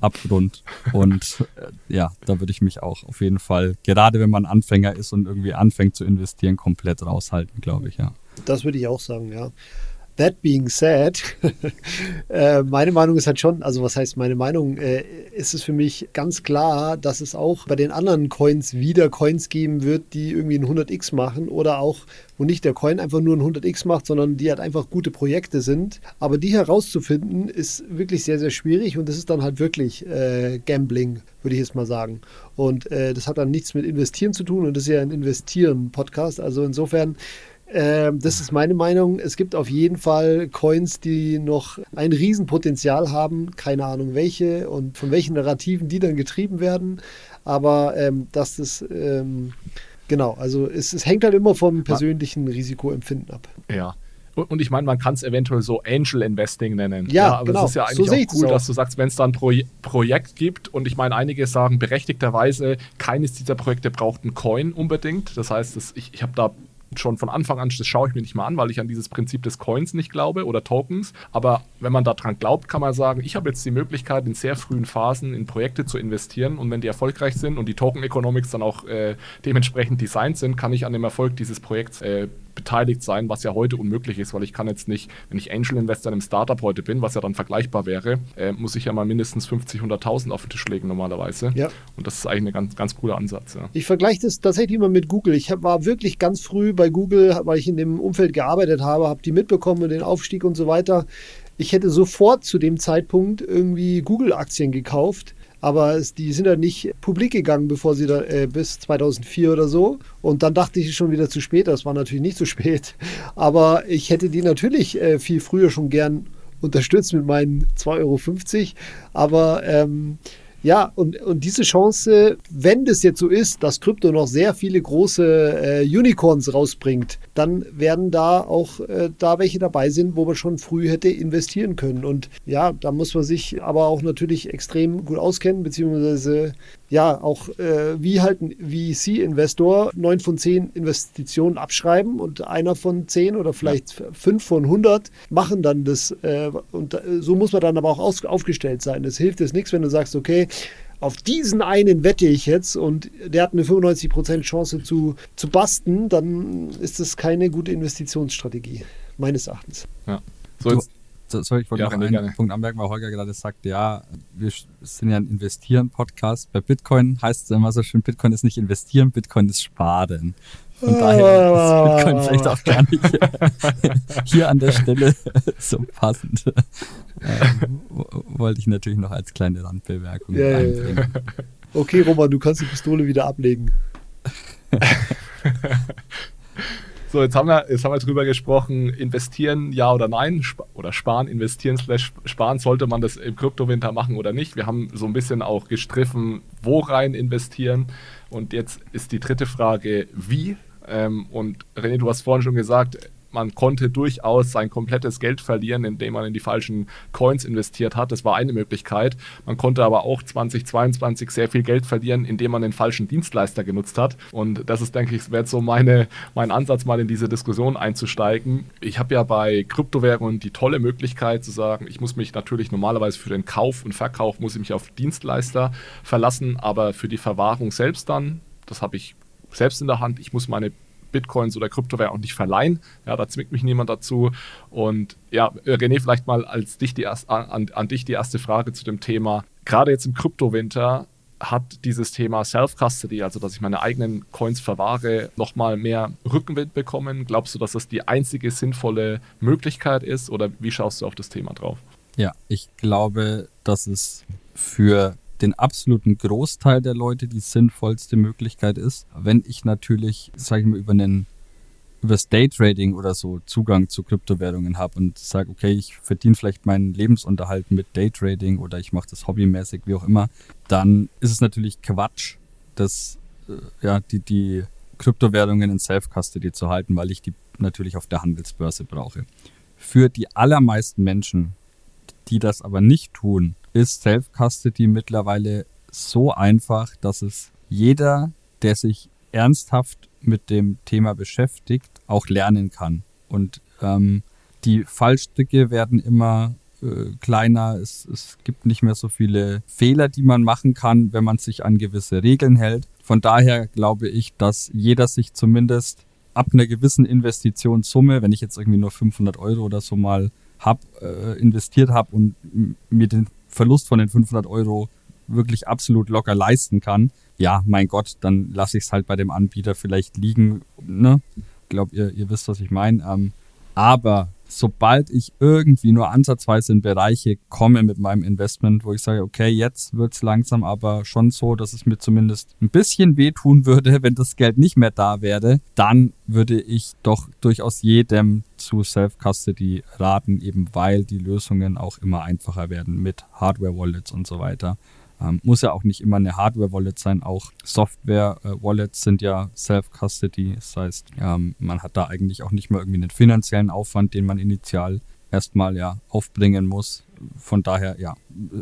Abgrund. Und äh, ja, da würde ich mich auch auf jeden Fall, gerade wenn man Anfänger ist und irgendwie anfängt zu investieren, komplett raushalten, glaube ich, ja. Das würde ich auch sagen, ja. That being said, äh, meine Meinung ist halt schon, also was heißt meine Meinung, äh, ist es für mich ganz klar, dass es auch bei den anderen Coins wieder Coins geben wird, die irgendwie ein 100x machen oder auch, wo nicht der Coin einfach nur ein 100x macht, sondern die halt einfach gute Projekte sind. Aber die herauszufinden, ist wirklich sehr, sehr schwierig und das ist dann halt wirklich äh, Gambling, würde ich jetzt mal sagen. Und äh, das hat dann nichts mit Investieren zu tun und das ist ja ein Investieren-Podcast. Also insofern Ähm, das ist meine Meinung. Es gibt auf jeden Fall Coins, die noch ein Riesenpotenzial haben. Keine Ahnung welche und von welchen Narrativen die dann getrieben werden. Aber ähm, dass das ähm, genau, also es, es hängt halt immer vom persönlichen Risikoempfinden ab. Ja. Und ich meine, man kann es eventuell so Angel Investing nennen. Ja, aber genau. es ist ja So eigentlich ich auch cool, auch. dass du sagst, wenn es dann ein Pro Projekt gibt und ich meine, einige sagen berechtigterweise, keines dieser Projekte braucht einen Coin unbedingt. Das heißt, das, ich, ich habe da schon von Anfang an, das schaue ich mir nicht mal an, weil ich an dieses Prinzip des Coins nicht glaube oder Tokens. Aber wenn man daran glaubt, kann man sagen, ich habe jetzt die Möglichkeit, in sehr frühen Phasen in Projekte zu investieren und wenn die erfolgreich sind und die Token Economics dann auch äh, dementsprechend designt sind, kann ich an dem Erfolg dieses Projekts äh, beteiligt sein, was ja heute unmöglich ist, weil ich kann jetzt nicht, wenn ich Angel Investor in einem Startup heute bin, was ja dann vergleichbar wäre, äh, muss ich ja mal mindestens 50, 100.000 auf den Tisch legen normalerweise. Ja. Und das ist eigentlich ein ganz, ganz cooler Ansatz. Ja. Ich vergleiche das tatsächlich immer mit Google. Ich hab, war wirklich ganz früh bei Google, weil ich in dem Umfeld gearbeitet habe, habe die mitbekommen und den Aufstieg und so weiter. Ich hätte sofort zu dem Zeitpunkt irgendwie Google-Aktien gekauft. Aber es, die sind ja nicht publik gegangen, bevor sie da äh, bis 2004 oder so. Und dann dachte ich schon wieder zu spät. Das war natürlich nicht zu spät. Aber ich hätte die natürlich äh, viel früher schon gern unterstützt mit meinen 2,50 Euro. Aber ähm, ja, und, und diese Chance, wenn das jetzt so ist, dass Krypto noch sehr viele große äh, Unicorns rausbringt, dann werden da auch äh, da welche dabei sind, wo man schon früh hätte investieren können. Und ja, da muss man sich aber auch natürlich extrem gut auskennen, beziehungsweise ja, auch äh, wie halt ein VC-Investor neun von zehn Investitionen abschreiben und einer von zehn oder vielleicht fünf von 100 machen dann das. Äh, und äh, so muss man dann aber auch aus, aufgestellt sein. Es hilft es nichts, wenn du sagst, okay, auf diesen einen wette ich jetzt und der hat eine 95% Chance zu, zu basten, dann ist das keine gute Investitionsstrategie, meines Erachtens. So, Du- jetzt, So, sorry, ich wollte Ja, noch einen gerne. Punkt anmerken, weil Holger gerade sagt, ja, wir sind ja ein Investieren-Podcast. Bei Bitcoin heißt es immer so schön, Bitcoin ist nicht investieren, Bitcoin ist sparen. Von daher ist Bitcoin vielleicht auch gar nicht hier an der Stelle so passend. Ähm, wo- wollte ich natürlich noch als kleine Randbemerkung ja. einbringen. Okay, Roman, du kannst die Pistole wieder ablegen. So, jetzt haben wir, jetzt haben wir drüber gesprochen, investieren, ja oder nein, Sp oder sparen, investieren slash sparen, sollte man das im Kryptowinter machen oder nicht. Wir haben so ein bisschen auch gestriffen, wo rein investieren. Und jetzt ist die dritte Frage, wie? Ähm, und René, du hast vorhin schon gesagt, man konnte durchaus sein komplettes Geld verlieren, indem man in die falschen Coins investiert hat. Das war eine Möglichkeit. Man konnte aber auch 2022 sehr viel Geld verlieren, indem man den falschen Dienstleister genutzt hat. Und das ist, denke ich, jetzt so meine, mein Ansatz, mal in diese Diskussion einzusteigen. Ich habe ja bei Kryptowährungen die tolle Möglichkeit zu sagen, ich muss mich natürlich normalerweise für den Kauf und Verkauf muss ich mich auf Dienstleister verlassen, aber für die Verwahrung selbst dann, das habe ich selbst in der Hand. Ich muss meine Bitcoins oder Kryptowährungen auch nicht verleihen. Ja, da zwingt mich niemand dazu. Und ja, René, vielleicht mal als dich die an, an dich die erste Frage zu dem Thema. Gerade jetzt im Kryptowinter hat dieses Thema Self-Custody, also dass ich meine eigenen Coins verwahre, nochmal mehr Rückenwind bekommen? Glaubst du, dass das die einzige sinnvolle Möglichkeit ist oder wie schaust du auf das Thema drauf? Ja, ich glaube, dass es für den absoluten Großteil der Leute die sinnvollste Möglichkeit ist. Wenn ich natürlich, sage ich mal, über einen über das Daytrading oder so Zugang zu Kryptowährungen habe und sage, okay, ich verdiene vielleicht meinen Lebensunterhalt mit Daytrading oder ich mache das hobbymäßig, wie auch immer, dann ist es natürlich Quatsch, das, äh, ja, die, die Kryptowährungen in Self-Custody zu halten, weil ich die natürlich auf der Handelsbörse brauche. Für die allermeisten Menschen, die das aber nicht tun, ist Self-Custody mittlerweile so einfach, dass es jeder, der sich ernsthaft mit dem Thema beschäftigt, auch lernen kann. Und ähm, die Fallstricke werden immer äh, kleiner. Es, es gibt nicht mehr so viele Fehler, die man machen kann, wenn man sich an gewisse Regeln hält. Von daher glaube ich, dass jeder sich zumindest ab einer gewissen Investitionssumme, wenn ich jetzt irgendwie nur 500 Euro oder so mal hab, äh, investiert habe und mir den Verlust von den 500 Euro wirklich absolut locker leisten kann, ja, mein Gott, dann lasse ich es halt bei dem Anbieter vielleicht liegen. Ne? Ich glaube, ihr, ihr wisst, was ich meine. Ähm, aber sobald ich irgendwie nur ansatzweise in Bereiche komme mit meinem Investment, wo ich sage, okay, jetzt wird's langsam aber schon so, dass es mir zumindest ein bisschen wehtun würde, wenn das Geld nicht mehr da wäre, dann würde ich doch durchaus jedem zu Self-Custody raten, eben weil die Lösungen auch immer einfacher werden mit Hardware-Wallets und so weiter. Ähm, muss ja auch nicht immer eine Hardware-Wallet sein, auch Software-Wallets sind ja Self-Custody. Das heißt, ähm, man hat da eigentlich auch nicht mehr irgendwie einen finanziellen Aufwand, den man initial erstmal ja aufbringen muss. Von daher, ja,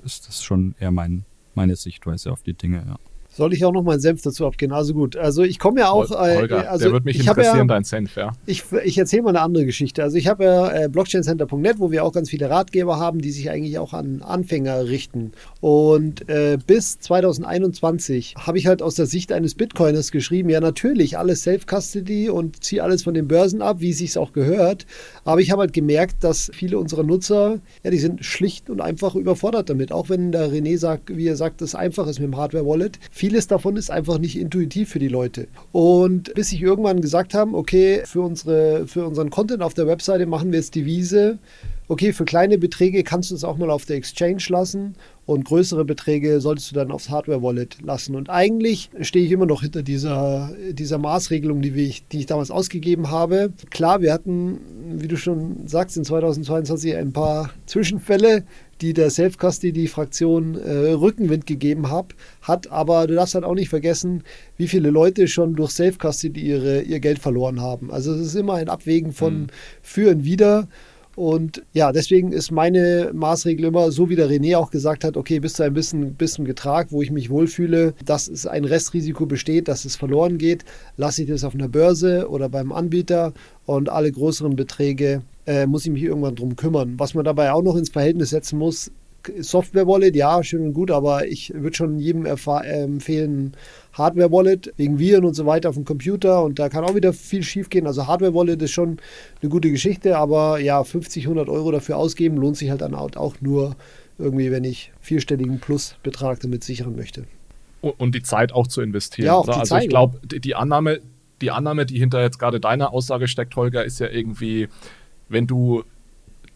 ist das schon eher mein, meine Sichtweise auf die Dinge, ja. Soll ich auch noch meinen Senf dazu abgeben? Also gut. Also ich komme ja auch. Äh, Holger, also der wird mich interessieren, ja, dein Senf, ja. Ich, ich erzähle mal eine andere Geschichte. Also ich habe ja äh, blockchaincenter.net, wo wir auch ganz viele Ratgeber haben, die sich eigentlich auch an Anfänger richten. Und äh, bis 2021 habe ich halt aus der Sicht eines Bitcoiners geschrieben, ja natürlich, alles Self-Custody und ziehe alles von den Börsen ab, wie es sich auch gehört. Aber ich habe halt gemerkt, dass viele unserer Nutzer, ja, die sind schlicht und einfach überfordert damit. Auch wenn der René sagt, wie er sagt, das einfach ist mit dem Hardware-Wallet vieles davon ist einfach nicht intuitiv für die Leute. Und bis ich irgendwann gesagt haben, okay, für, unsere, für unseren Content auf der Webseite machen wir jetzt die Wiese, okay, für kleine Beträge kannst du es auch mal auf der Exchange lassen und größere Beträge solltest du dann aufs Hardware-Wallet lassen. Und eigentlich stehe ich immer noch hinter dieser, dieser Maßregelung, die ich, die ich damals ausgegeben habe. Klar, wir hatten, wie du schon sagst, in 2022 ein paar Zwischenfälle, die der Self-Custody-Fraktion äh, Rückenwind gegeben hab, hat. Aber du darfst halt auch nicht vergessen, wie viele Leute schon durch Self-Custody ihre, ihr Geld verloren haben. Also es ist immer ein Abwägen von mhm. für und wider. Und ja, deswegen ist meine Maßregel immer, so wie der René auch gesagt hat, okay, bis zu einem bisschen, bisschen Getrag, wo ich mich wohlfühle, dass es ein Restrisiko besteht, dass es verloren geht, lasse ich das auf einer Börse oder beim Anbieter und alle größeren Beträge äh, muss ich mich irgendwann drum kümmern. Was man dabei auch noch ins Verhältnis setzen muss, Software-Wallet, ja, schön und gut, aber ich würde schon jedem äh, empfehlen, Hardware-Wallet wegen Viren und so weiter auf dem Computer und da kann auch wieder viel schief gehen. Also Hardware-Wallet ist schon eine gute Geschichte, aber ja, 50, 100 Euro dafür ausgeben lohnt sich halt dann auch nur irgendwie, wenn ich vierstelligen Plusbetrag damit sichern möchte. Und die Zeit auch zu investieren. Ja, auch die also Zeit, ich glaube, die Annahme, die Annahme, die hinter jetzt gerade deiner Aussage steckt, Holger, ist ja irgendwie, wenn du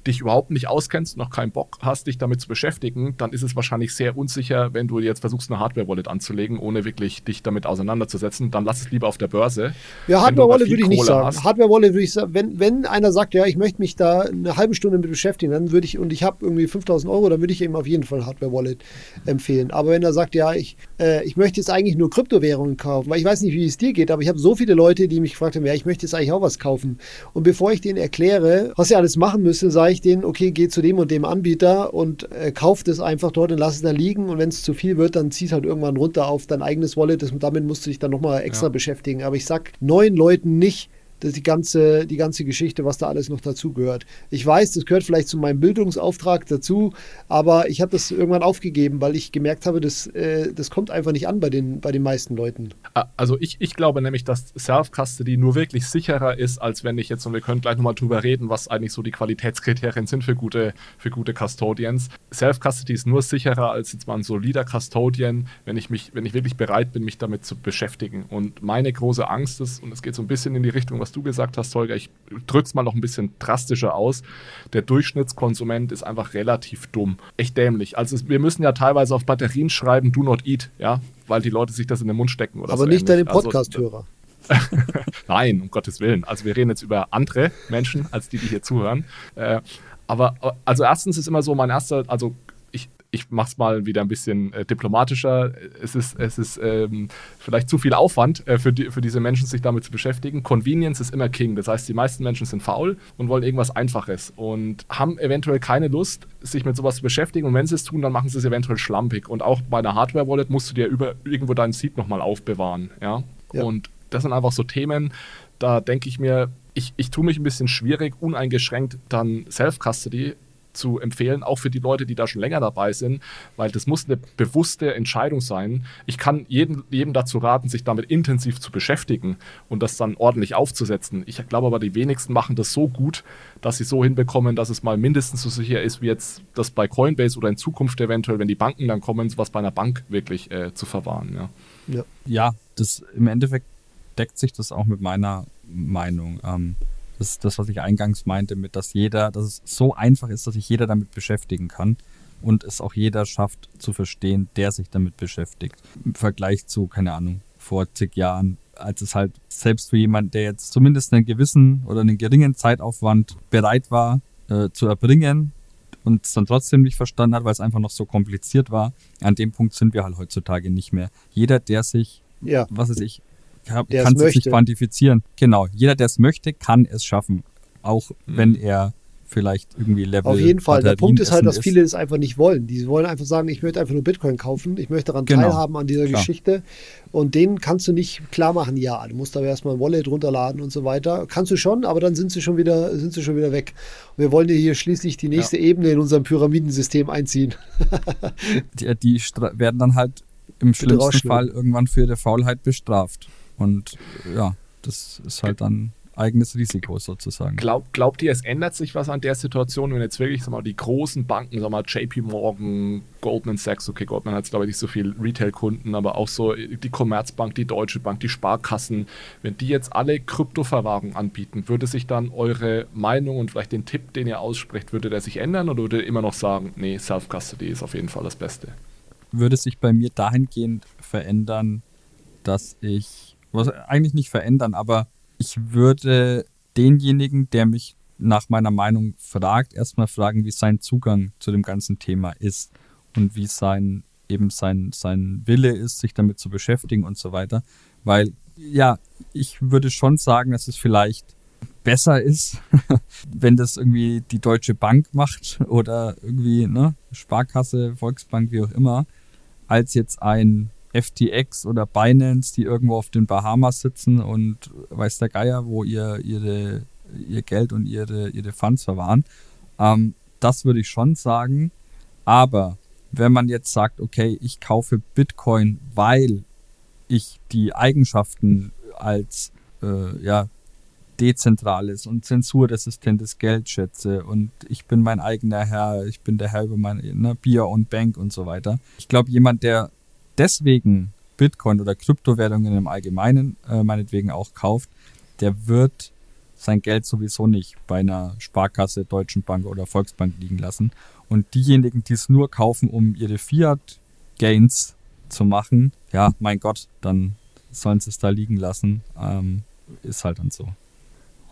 dich überhaupt nicht auskennst, noch keinen Bock hast, dich damit zu beschäftigen, dann ist es wahrscheinlich sehr unsicher, wenn du jetzt versuchst, eine Hardware-Wallet anzulegen, ohne wirklich dich damit auseinanderzusetzen. Dann lass es lieber auf der Börse. Ja, Hardware-Wallet würde ich nicht sagen. Hardware-Wallet würde ich sagen, wenn, wenn einer sagt, ja, ich möchte mich da eine halbe Stunde mit beschäftigen, dann würde ich, und ich habe irgendwie 5000 Euro, dann würde ich ihm auf jeden Fall Hardware-Wallet empfehlen. Aber wenn er sagt, ja, ich, äh, ich möchte jetzt eigentlich nur Kryptowährungen kaufen, weil ich weiß nicht, wie es dir geht, aber ich habe so viele Leute, die mich gefragt haben, ja, ich möchte jetzt eigentlich auch was kaufen. Und bevor ich denen erkläre, was sie alles machen müssen, sage ich denen, okay, geh zu dem und dem Anbieter und äh, kauf das einfach dort und lass es da liegen. Und wenn es zu viel wird, dann zieh es halt irgendwann runter auf dein eigenes Wallet. Das, damit musst du dich dann nochmal extra ja. beschäftigen. Aber ich sag neuen Leuten nicht, das die ganze, die ganze Geschichte, was da alles noch dazu gehört. Ich weiß, das gehört vielleicht zu meinem Bildungsauftrag dazu, aber ich habe das irgendwann aufgegeben, weil ich gemerkt habe, das, äh, das kommt einfach nicht an bei den, bei den meisten Leuten. Also ich, ich glaube nämlich, dass Self-Custody nur wirklich sicherer ist, als wenn ich jetzt, und wir können gleich nochmal drüber reden, was eigentlich so die Qualitätskriterien sind für gute, für gute Custodians. Self-Custody ist nur sicherer als jetzt mal ein solider Custodian, wenn ich mich, wenn ich wirklich bereit bin, mich damit zu beschäftigen. Und meine große Angst ist, und es geht so ein bisschen in die Richtung, was was du gesagt hast, Holger. Ich drücke es mal noch ein bisschen drastischer aus. Der Durchschnittskonsument ist einfach relativ dumm. Echt dämlich. Also wir müssen ja teilweise auf Batterien schreiben, do not eat, ja, weil die Leute sich das in den Mund stecken oder Aber so nicht deine also, Podcast-Hörer. Also, Nein, um Gottes Willen. Also wir reden jetzt über andere Menschen, als die, die hier zuhören. Äh, aber also erstens ist immer so mein erster, also ich mache es mal wieder ein bisschen äh, diplomatischer. Es ist, es ist ähm, vielleicht zu viel Aufwand äh, für, die, für diese Menschen, sich damit zu beschäftigen. Convenience ist immer King. Das heißt, die meisten Menschen sind faul und wollen irgendwas Einfaches und haben eventuell keine Lust, sich mit sowas zu beschäftigen. Und wenn sie es tun, dann machen sie es eventuell schlampig. Und auch bei einer Hardware-Wallet musst du dir über, irgendwo deinen Seed nochmal aufbewahren. Ja? ja? Und das sind einfach so Themen, da denke ich mir, ich, ich tue mich ein bisschen schwierig, uneingeschränkt dann Self-Custody zu empfehlen, auch für die Leute, die da schon länger dabei sind, weil das muss eine bewusste Entscheidung sein. Ich kann jedem, jedem dazu raten, sich damit intensiv zu beschäftigen und das dann ordentlich aufzusetzen. Ich glaube aber, die wenigsten machen das so gut, dass sie so hinbekommen, dass es mal mindestens so sicher ist, wie jetzt das bei Coinbase oder in Zukunft eventuell, wenn die Banken dann kommen, sowas bei einer Bank wirklich äh, zu verwahren. Ja. ja. Ja, das im Endeffekt deckt sich das auch mit meiner Meinung. Ähm, Das ist das, was ich eingangs meinte, mit dass jeder, dass es so einfach ist, dass sich jeder damit beschäftigen kann und es auch jeder schafft zu verstehen, der sich damit beschäftigt. Im Vergleich zu, keine Ahnung, vor zig Jahren, als es halt selbst für jemanden, der jetzt zumindest einen gewissen oder einen geringen Zeitaufwand bereit war äh, zu erbringen und es dann trotzdem nicht verstanden hat, weil es einfach noch so kompliziert war. An dem Punkt sind wir halt heutzutage nicht mehr. Jeder, der sich, Ja. was weiß ich, kann Der kann es möchte. quantifizieren. Genau, jeder, der es möchte, kann es schaffen. Auch Mhm. wenn er vielleicht irgendwie Level Auf jeden Fall. Der Punkt ist halt, dass viele es einfach nicht wollen. Die wollen einfach sagen, ich möchte einfach nur Bitcoin kaufen, ich möchte daran Genau. teilhaben an dieser Klar. Geschichte. Und denen kannst du nicht klar machen, ja, du musst aber erstmal ein Wallet runterladen und so weiter. Kannst du schon, aber dann sind sie schon wieder, sind sie schon wieder weg. Und wir wollen dir hier schließlich die nächste Ebene in unserem Pyramidensystem einziehen. die, die werden dann halt im schlimmsten. Fall irgendwann für ihre Faulheit bestraft. Und ja, das ist halt dann eigenes Risiko sozusagen. Glaub, glaubt ihr, es ändert sich was an der Situation, wenn jetzt wirklich sag mal, die großen Banken, sag mal, JP Morgan, Goldman Sachs, okay, Goldman hat jetzt glaube ich nicht so viel Retail-Kunden, aber auch so die Commerzbank, die Deutsche Bank, die Sparkassen, wenn die jetzt alle Kryptoverwahrung anbieten, würde sich dann eure Meinung und vielleicht den Tipp, den ihr aussprecht, würde der sich ändern oder würde ihr immer noch sagen, nee, Self-Custody ist auf jeden Fall das Beste? Würde sich bei mir dahingehend verändern, dass ich, was eigentlich nicht verändern, aber ich würde denjenigen, der mich nach meiner Meinung fragt, erstmal fragen, wie sein Zugang zu dem ganzen Thema ist und wie sein eben sein, sein Wille ist, sich damit zu beschäftigen und so weiter. Weil, ja, ich würde schon sagen, dass es vielleicht besser ist, wenn das irgendwie die Deutsche Bank macht oder irgendwie, ne, Sparkasse, Volksbank, wie auch immer, als jetzt ein FTX oder Binance, die irgendwo auf den Bahamas sitzen und weiß der Geier, wo ihr ihre, ihr Geld und ihre, ihre Funds verwahren. Ähm, das würde ich schon sagen. Aber wenn man jetzt sagt, okay, ich kaufe Bitcoin, weil ich die Eigenschaften als äh, ja, dezentrales und zensurresistentes Geld schätze und ich bin mein eigener Herr, ich bin der Herr über mein ne, Bier und Bank und so weiter. Ich glaube, jemand, der deswegen Bitcoin oder Kryptowährungen im Allgemeinen äh, meinetwegen auch kauft, der wird sein Geld sowieso nicht bei einer Sparkasse, Deutschen Bank oder Volksbank liegen lassen. Und diejenigen, die es nur kaufen, um ihre Fiat-Gains zu machen, ja, mein Gott, dann sollen sie es da liegen lassen. Ähm, ist halt dann so.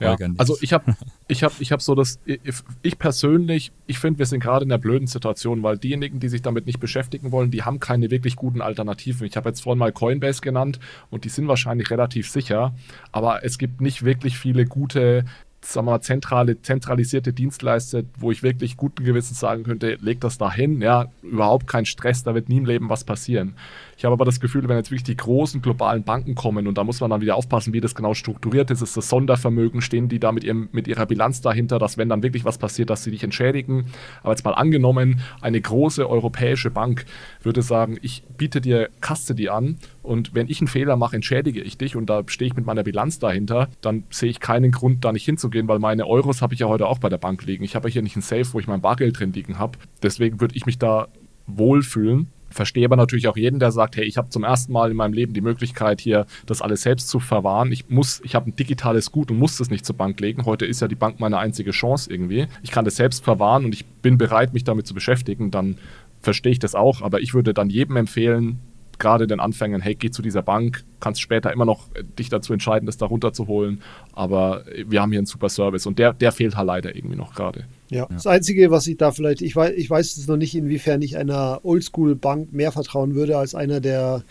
Ja, also ich habe ich hab, ich hab so das, ich, ich persönlich, ich finde, wir sind gerade in einer blöden Situation, weil diejenigen, die sich damit nicht beschäftigen wollen, die haben keine wirklich guten Alternativen. Ich habe jetzt vorhin mal Coinbase genannt und die sind wahrscheinlich relativ sicher, aber es gibt nicht wirklich viele gute, sagen wir mal, zentrale, zentralisierte Dienstleister, wo ich wirklich guten Gewissens sagen könnte, leg das da hin, ja, überhaupt kein Stress, da wird nie im Leben was passieren. Ich habe aber das Gefühl, wenn jetzt wirklich die großen globalen Banken kommen und da muss man dann wieder aufpassen, wie das genau strukturiert ist, ist das Sondervermögen, stehen die da mit, ihrem, mit ihrer Bilanz dahinter, dass wenn dann wirklich was passiert, dass sie dich entschädigen. Aber jetzt mal angenommen, eine große europäische Bank würde sagen, ich biete dir Custody an und wenn ich einen Fehler mache, entschädige ich dich und da stehe ich mit meiner Bilanz dahinter, dann sehe ich keinen Grund, da nicht hinzugehen, weil meine Euros habe ich ja heute auch bei der Bank liegen. Ich habe ja hier nicht einen Safe, wo ich mein Bargeld drin liegen habe. Deswegen würde ich mich da wohlfühlen. Verstehe aber natürlich auch jeden, der sagt, hey, ich habe zum ersten Mal in meinem Leben die Möglichkeit, hier das alles selbst zu verwahren. Ich muss, ich habe ein digitales Gut und muss das nicht zur Bank legen. Heute ist ja die Bank meine einzige Chance irgendwie. Ich kann das selbst verwahren und ich bin bereit, mich damit zu beschäftigen. Dann verstehe ich das auch. Aber ich würde dann jedem empfehlen, gerade den Anfängern, hey, geh zu dieser Bank, kannst später immer noch äh, dich dazu entscheiden, das da runterzuholen. Aber äh, wir haben hier einen super Service und der, der fehlt halt leider irgendwie noch gerade. Ja. Das Einzige, was ich da vielleicht, ich weiß, ich weiß es noch nicht, inwiefern ich einer Oldschool-Bank mehr vertrauen würde als einer der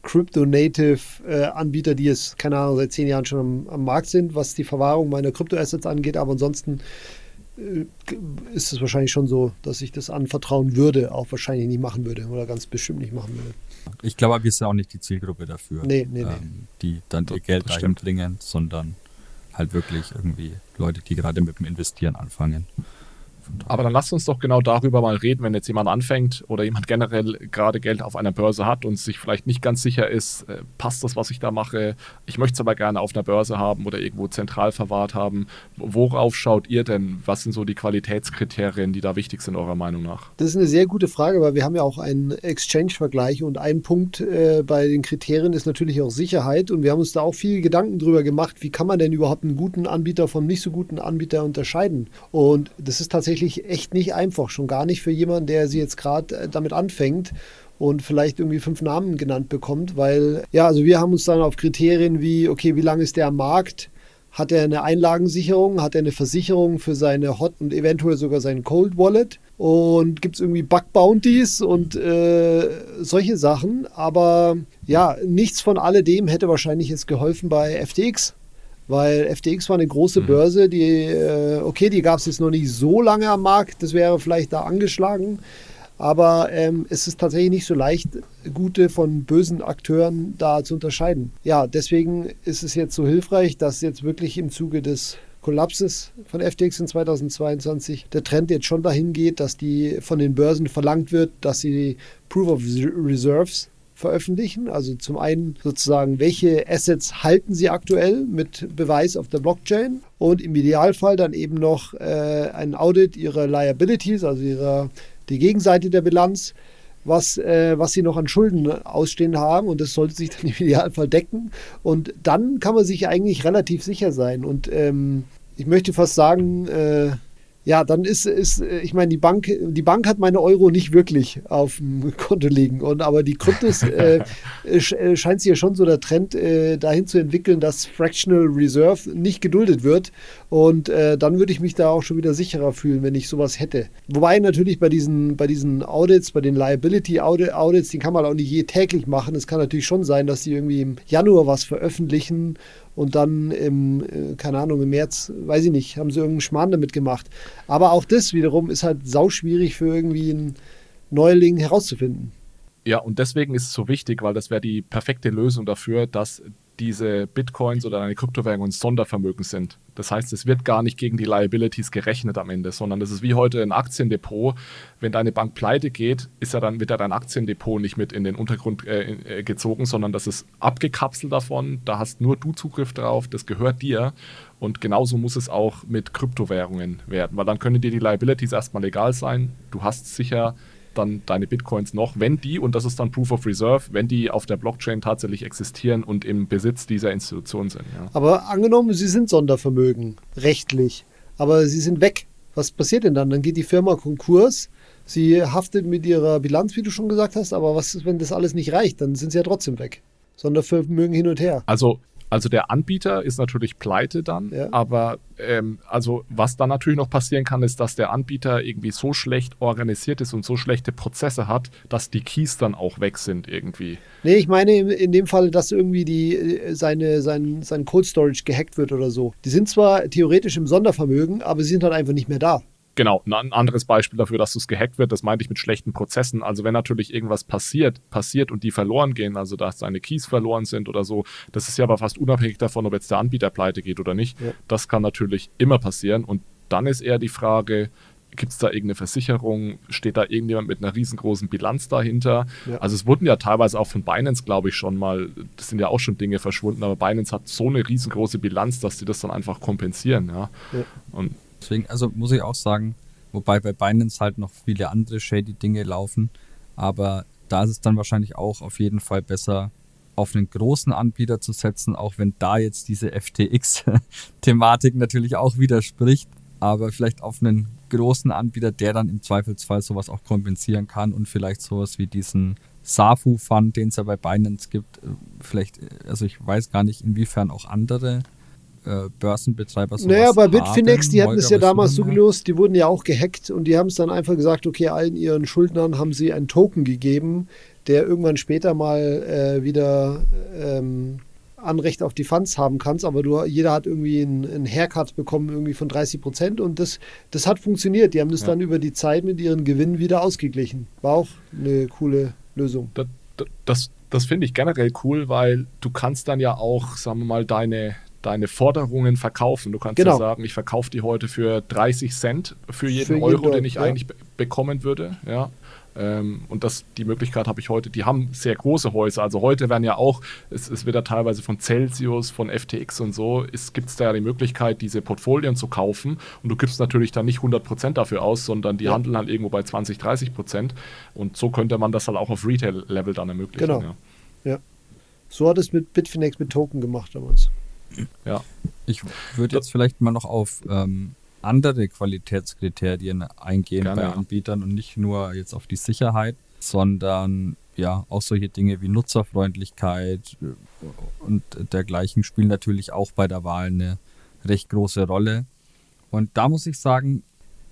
Crypto-Native-Anbieter, die es, keine Ahnung, seit zehn Jahren schon am, am Markt sind, was die Verwahrung meiner Kryptoassets angeht. Aber ansonsten äh, ist es wahrscheinlich schon so, dass ich das anvertrauen würde, auch wahrscheinlich nicht machen würde oder ganz bestimmt nicht machen würde. Ich glaube, wir sind auch nicht die Zielgruppe dafür, Nee, nee, nee. ähm, die dann ihr Das- Geld dahin stimmt. bringen, sondern halt wirklich irgendwie Leute, die gerade mit dem Investieren anfangen. Aber dann lasst uns doch genau darüber mal reden, wenn jetzt jemand anfängt oder jemand generell gerade Geld auf einer Börse hat und sich vielleicht nicht ganz sicher ist, äh, passt das, was ich da mache? Ich möchte es aber gerne auf einer Börse haben oder irgendwo zentral verwahrt haben. Worauf schaut ihr denn? Was sind so die Qualitätskriterien, die da wichtig sind, eurer Meinung nach? Das ist eine sehr gute Frage, weil wir haben ja auch einen Exchange-Vergleich und ein Punkt äh, bei den Kriterien ist natürlich auch Sicherheit und wir haben uns da auch viele Gedanken drüber gemacht, wie kann man denn überhaupt einen guten Anbieter vom nicht so guten Anbieter unterscheiden? Und das ist tatsächlich echt nicht einfach, schon gar nicht für jemanden, der sie jetzt gerade äh, damit anfängt und vielleicht irgendwie fünf Namen genannt bekommt, weil ja, also wir haben uns dann auf Kriterien wie, okay, wie lange ist der am Markt? Hat er eine Einlagensicherung? Hat er eine Versicherung für seine Hot und eventuell sogar sein Cold Wallet? Und gibt es irgendwie Bug Bounties und äh, solche Sachen? Aber ja, nichts von alledem hätte wahrscheinlich jetzt geholfen bei FTX. Weil FTX war eine große mhm. Börse, die, äh, okay, die gab es jetzt noch nicht so lange am Markt, das wäre vielleicht da angeschlagen. Aber ähm, es ist tatsächlich nicht so leicht, gute von bösen Akteuren da zu unterscheiden. Ja, deswegen ist es jetzt so hilfreich, dass jetzt wirklich im Zuge des Kollapses von FTX in 2022 der Trend jetzt schon dahin geht, dass die von den Börsen verlangt wird, dass sie Proof of Reserves veröffentlichen. Also zum einen sozusagen, welche Assets halten sie aktuell mit Beweis auf der Blockchain und im Idealfall dann eben noch äh, ein Audit ihrer Liabilities, also ihrer, die Gegenseite der Bilanz, was, äh, was sie noch an Schulden ausstehen haben und das sollte sich dann im Idealfall decken. Und dann kann man sich eigentlich relativ sicher sein. Und ähm, ich möchte fast sagen, äh, ja, dann ist, ist ich meine, die Bank, die Bank hat meine Euro nicht wirklich auf dem Konto liegen. Und, aber die Kryptos äh, äh scheint sich ja schon so der Trend äh, dahin zu entwickeln, dass Fractional Reserve nicht geduldet wird. Und äh, dann würde ich mich da auch schon wieder sicherer fühlen, wenn ich sowas hätte. Wobei natürlich bei diesen, bei diesen Audits, bei den Liability Audits, die kann man auch nicht je täglich machen. Es kann natürlich schon sein, dass sie irgendwie im Januar was veröffentlichen und dann im, äh, keine Ahnung, im März, weiß ich nicht, haben sie irgendeinen Schmarrn damit gemacht. Aber auch das wiederum ist halt sauschwierig für irgendwie einen Neuling herauszufinden. Ja, und deswegen ist es so wichtig, weil das wäre die perfekte Lösung dafür, dass diese Bitcoins oder eine Kryptowährung Sondervermögen sind. Das heißt, es wird gar nicht gegen die Liabilities gerechnet am Ende, sondern das ist wie heute ein Aktiendepot. Wenn deine Bank pleite geht, ist ja dann, wird ja dein Aktiendepot nicht mit in den Untergrund äh, äh, gezogen, sondern das ist abgekapselt davon. Da hast nur du Zugriff drauf, das gehört dir. Und genauso muss es auch mit Kryptowährungen werden, weil dann können dir die Liabilities erstmal egal sein. Du hast sicher dann deine Bitcoins noch, wenn die, und das ist dann Proof of Reserve, wenn die auf der Blockchain tatsächlich existieren und im Besitz dieser Institution sind. Ja. Aber angenommen, sie sind Sondervermögen, rechtlich, aber sie sind weg. Was passiert denn dann? Dann geht die Firma Konkurs. Sie haftet mit ihrer Bilanz, wie du schon gesagt hast, aber was ist, wenn das alles nicht reicht? Dann sind sie ja trotzdem weg. Sondervermögen hin und her. Also also der Anbieter ist natürlich pleite dann, ja. aber ähm, also was dann natürlich noch passieren kann, ist, dass der Anbieter irgendwie so schlecht organisiert ist und so schlechte Prozesse hat, dass die Keys dann auch weg sind irgendwie. Nee, ich meine in, dem Fall, dass irgendwie die, äh, seine, sein, sein Cold Storage gehackt wird oder so. Die sind zwar theoretisch im Sondervermögen, aber sie sind halt einfach nicht mehr da. Genau, ein anderes Beispiel dafür, dass es gehackt wird, das meinte ich mit schlechten Prozessen. Also wenn natürlich irgendwas passiert, passiert und die verloren gehen, also dass seine Keys verloren sind oder so, das ist ja aber fast unabhängig davon, ob jetzt der Anbieter pleite geht oder nicht. Ja. Das kann natürlich immer passieren und dann ist eher die Frage, gibt es da irgendeine Versicherung? Steht da irgendjemand mit einer riesengroßen Bilanz dahinter? Ja. Also es wurden ja teilweise auch von Binance, glaube ich, schon mal, das sind ja auch schon Dinge verschwunden, aber Binance hat so eine riesengroße Bilanz, dass sie das dann einfach kompensieren. Ja. ja. Und Deswegen, also muss ich auch sagen, wobei bei Binance halt noch viele andere shady Dinge laufen, aber da ist es dann wahrscheinlich auch auf jeden Fall besser, auf einen großen Anbieter zu setzen, auch wenn da jetzt diese FTX-Thematik natürlich auch widerspricht, aber vielleicht auf einen großen Anbieter, der dann im Zweifelsfall sowas auch kompensieren kann und vielleicht sowas wie diesen SAFU-Fund, den es ja bei Binance gibt, äh, vielleicht, also ich weiß gar nicht, inwiefern auch andere äh, Börsenbetreiber so Naja, bei Bitfinex, die hatten es ja damals so gelöst, die wurden ja auch gehackt und die haben es dann einfach gesagt, okay, allen ihren Schuldnern haben sie einen Token gegeben, der irgendwann später mal äh, wieder ähm, Anrecht auf die Funds haben kannst, aber du, jeder hat irgendwie einen, Haircut bekommen, irgendwie von 30 Prozent und das, das hat funktioniert. Die haben das ja. dann über die Zeit mit ihren Gewinnen wieder ausgeglichen. War auch eine coole Lösung. Das, das, das finde ich generell cool, weil du kannst dann ja auch, sagen wir mal, deine, deine Forderungen verkaufen. Du kannst Genau. ja sagen, ich verkaufe die heute für 30 Cent für jeden Für jeden Euro, den ich ja. eigentlich be bekommen würde. Ja. Ähm, und das, die Möglichkeit habe ich heute. Die haben sehr große Häuser. Also heute werden ja auch, es, es wird ja teilweise von Celsius, von FTX und so, gibt es da ja die Möglichkeit, diese Portfolien zu kaufen. Und du gibst natürlich dann nicht 100% dafür aus, sondern die Ja. handeln halt irgendwo bei 20, 30%. Und so könnte man das halt auch auf Retail-Level dann ermöglichen. Genau. Ja. So hat es mit Bitfinex mit Token gemacht damals. Ja. Ich würde jetzt vielleicht mal noch auf ähm, andere Qualitätskriterien eingehen Gerne, bei. Anbietern und nicht nur jetzt auf die Sicherheit, sondern ja auch solche Dinge wie Nutzerfreundlichkeit äh, und dergleichen spielen natürlich auch bei der Wahl eine recht große Rolle. Und da muss ich sagen,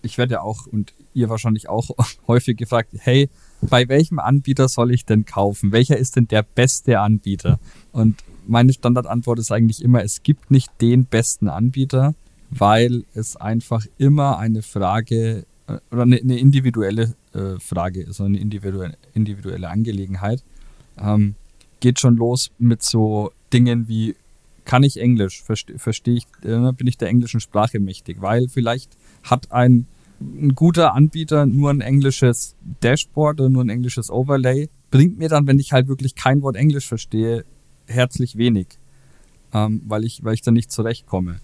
ich werde ja auch und ihr wahrscheinlich auch häufig gefragt, hey, bei welchem Anbieter soll ich denn kaufen? Welcher ist denn der beste Anbieter? Und meine Standardantwort ist eigentlich immer, es gibt nicht den besten Anbieter, weil es einfach immer eine Frage äh, oder eine, eine individuelle äh, Frage ist, eine individuelle, individuelle Angelegenheit. Ähm, geht schon los mit so Dingen wie, kann ich Englisch? Verstehe versteh ich, äh, bin ich der englischen Sprache mächtig? Weil vielleicht hat ein, ein guter Anbieter nur ein englisches Dashboard oder nur ein englisches Overlay, bringt mir dann, wenn ich halt wirklich kein Wort Englisch verstehe, herzlich wenig, ähm, weil, ich, weil ich dann nicht zurechtkomme.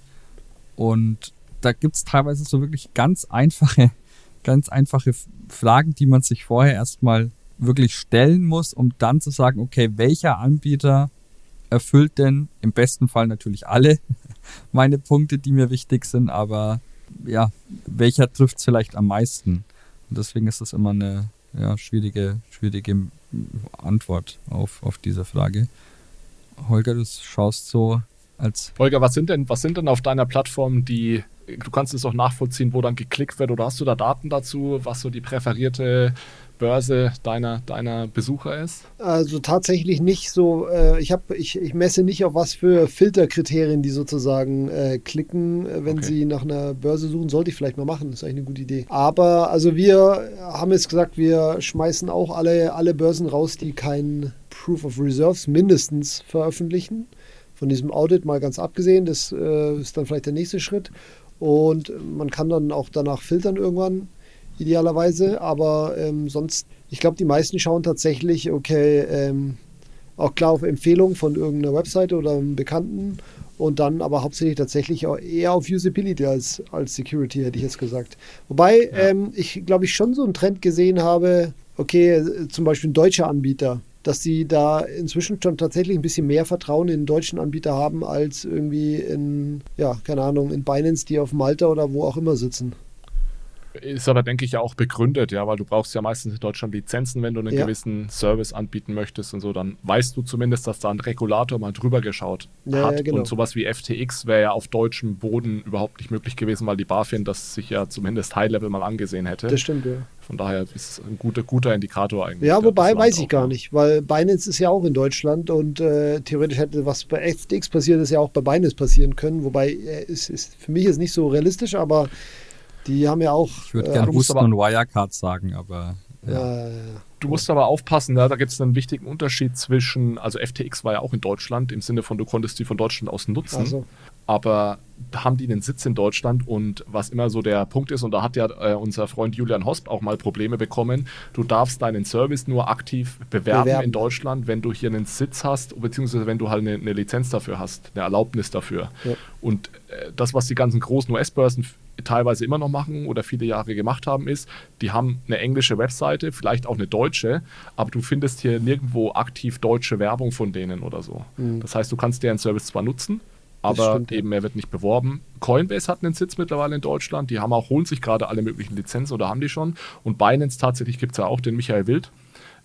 Und da gibt's teilweise so wirklich ganz einfache, ganz einfache Fragen, die man sich vorher erstmal wirklich stellen muss, um dann zu sagen, okay, welcher Anbieter erfüllt denn im besten Fall natürlich alle meine Punkte, die mir wichtig sind, aber ja, welcher trifft es vielleicht am meisten? Und deswegen ist das immer eine ja, schwierige, schwierige Antwort auf, auf diese Frage. Holger, du schaust so als Holger, was sind denn, was sind denn auf deiner Plattform die, du kannst es auch nachvollziehen, wo dann geklickt wird oder hast du da Daten dazu, was so die präferierte Börse deiner, deiner Besucher ist? Also tatsächlich nicht so, äh, ich, hab, ich, ich messe nicht auf was für Filterkriterien die sozusagen äh, klicken, äh, wenn Okay. sie nach einer Börse suchen. Sollte ich vielleicht mal machen, das ist eigentlich eine gute Idee. Aber also wir haben jetzt gesagt, wir schmeißen auch alle, alle Börsen raus, die kein Proof of Reserves mindestens veröffentlichen. Von diesem Audit mal ganz abgesehen, das äh, ist dann vielleicht der nächste Schritt. Und man kann dann auch danach filtern irgendwann, idealerweise. Aber ähm, sonst, ich glaube, die meisten schauen tatsächlich, okay, ähm, auch klar auf Empfehlung von irgendeiner Webseite oder einem Bekannten und dann aber hauptsächlich tatsächlich auch eher auf Usability als, als Security, hätte ich jetzt gesagt. Wobei ähm, ich, glaube ich, schon so einen Trend gesehen habe, okay, äh, zum Beispiel ein deutscher Anbieter, dass sie da inzwischen schon tatsächlich ein bisschen mehr Vertrauen in den deutschen Anbieter haben, als irgendwie in, ja, keine Ahnung, in Binance, die auf Malta oder wo auch immer sitzen. Ist aber, denke ich, ja auch begründet, ja, weil du brauchst ja meistens in Deutschland Lizenzen, wenn du einen Ja. gewissen Service anbieten möchtest und so, dann weißt du zumindest, dass da ein Regulator mal drüber geschaut Ja, hat. ja, genau. Und sowas wie FTX wäre ja auf deutschem Boden überhaupt nicht möglich gewesen, weil die BaFin das sich ja zumindest High-Level mal angesehen hätte. Das stimmt, ja. Von daher ist es ein guter, guter Indikator eigentlich. Ja, wobei weiß ich gar nicht, weil Binance ist ja auch in Deutschland und äh, theoretisch hätte was bei FTX passiert ist, ja auch bei Binance passieren können. Wobei äh, es ist für mich ist nicht so realistisch, aber die haben ja auch. Ich würde äh, gerne du musst Husten aber- und Wirecard sagen, aber ja. äh, Du musst aber aufpassen, ne? da gibt es einen wichtigen Unterschied zwischen, also FTX war ja auch in Deutschland, im Sinne von, du konntest die von Deutschland aus nutzen. also aber haben die einen Sitz in Deutschland und was immer so der Punkt ist, und da hat ja äh, unser Freund Julian Hosp auch mal Probleme bekommen, du darfst deinen Service nur aktiv bewerben, Bewerben. in Deutschland, wenn du hier einen Sitz hast, beziehungsweise wenn du halt eine, eine Lizenz dafür hast, eine Erlaubnis dafür. Ja. Und äh, das, was die ganzen großen US-Börsen teilweise immer noch machen oder viele Jahre gemacht haben, ist, die haben eine englische Webseite, vielleicht auch eine deutsche, aber du findest hier nirgendwo aktiv deutsche Werbung von denen oder so. Mhm. Das heißt, du kannst deren Service zwar nutzen, aber eben er wird nicht beworben. Coinbase hat einen Sitz mittlerweile in Deutschland. Die haben auch, holen sich gerade alle möglichen Lizenzen oder haben die schon. Und Binance tatsächlich gibt es ja auch den Michael Wild,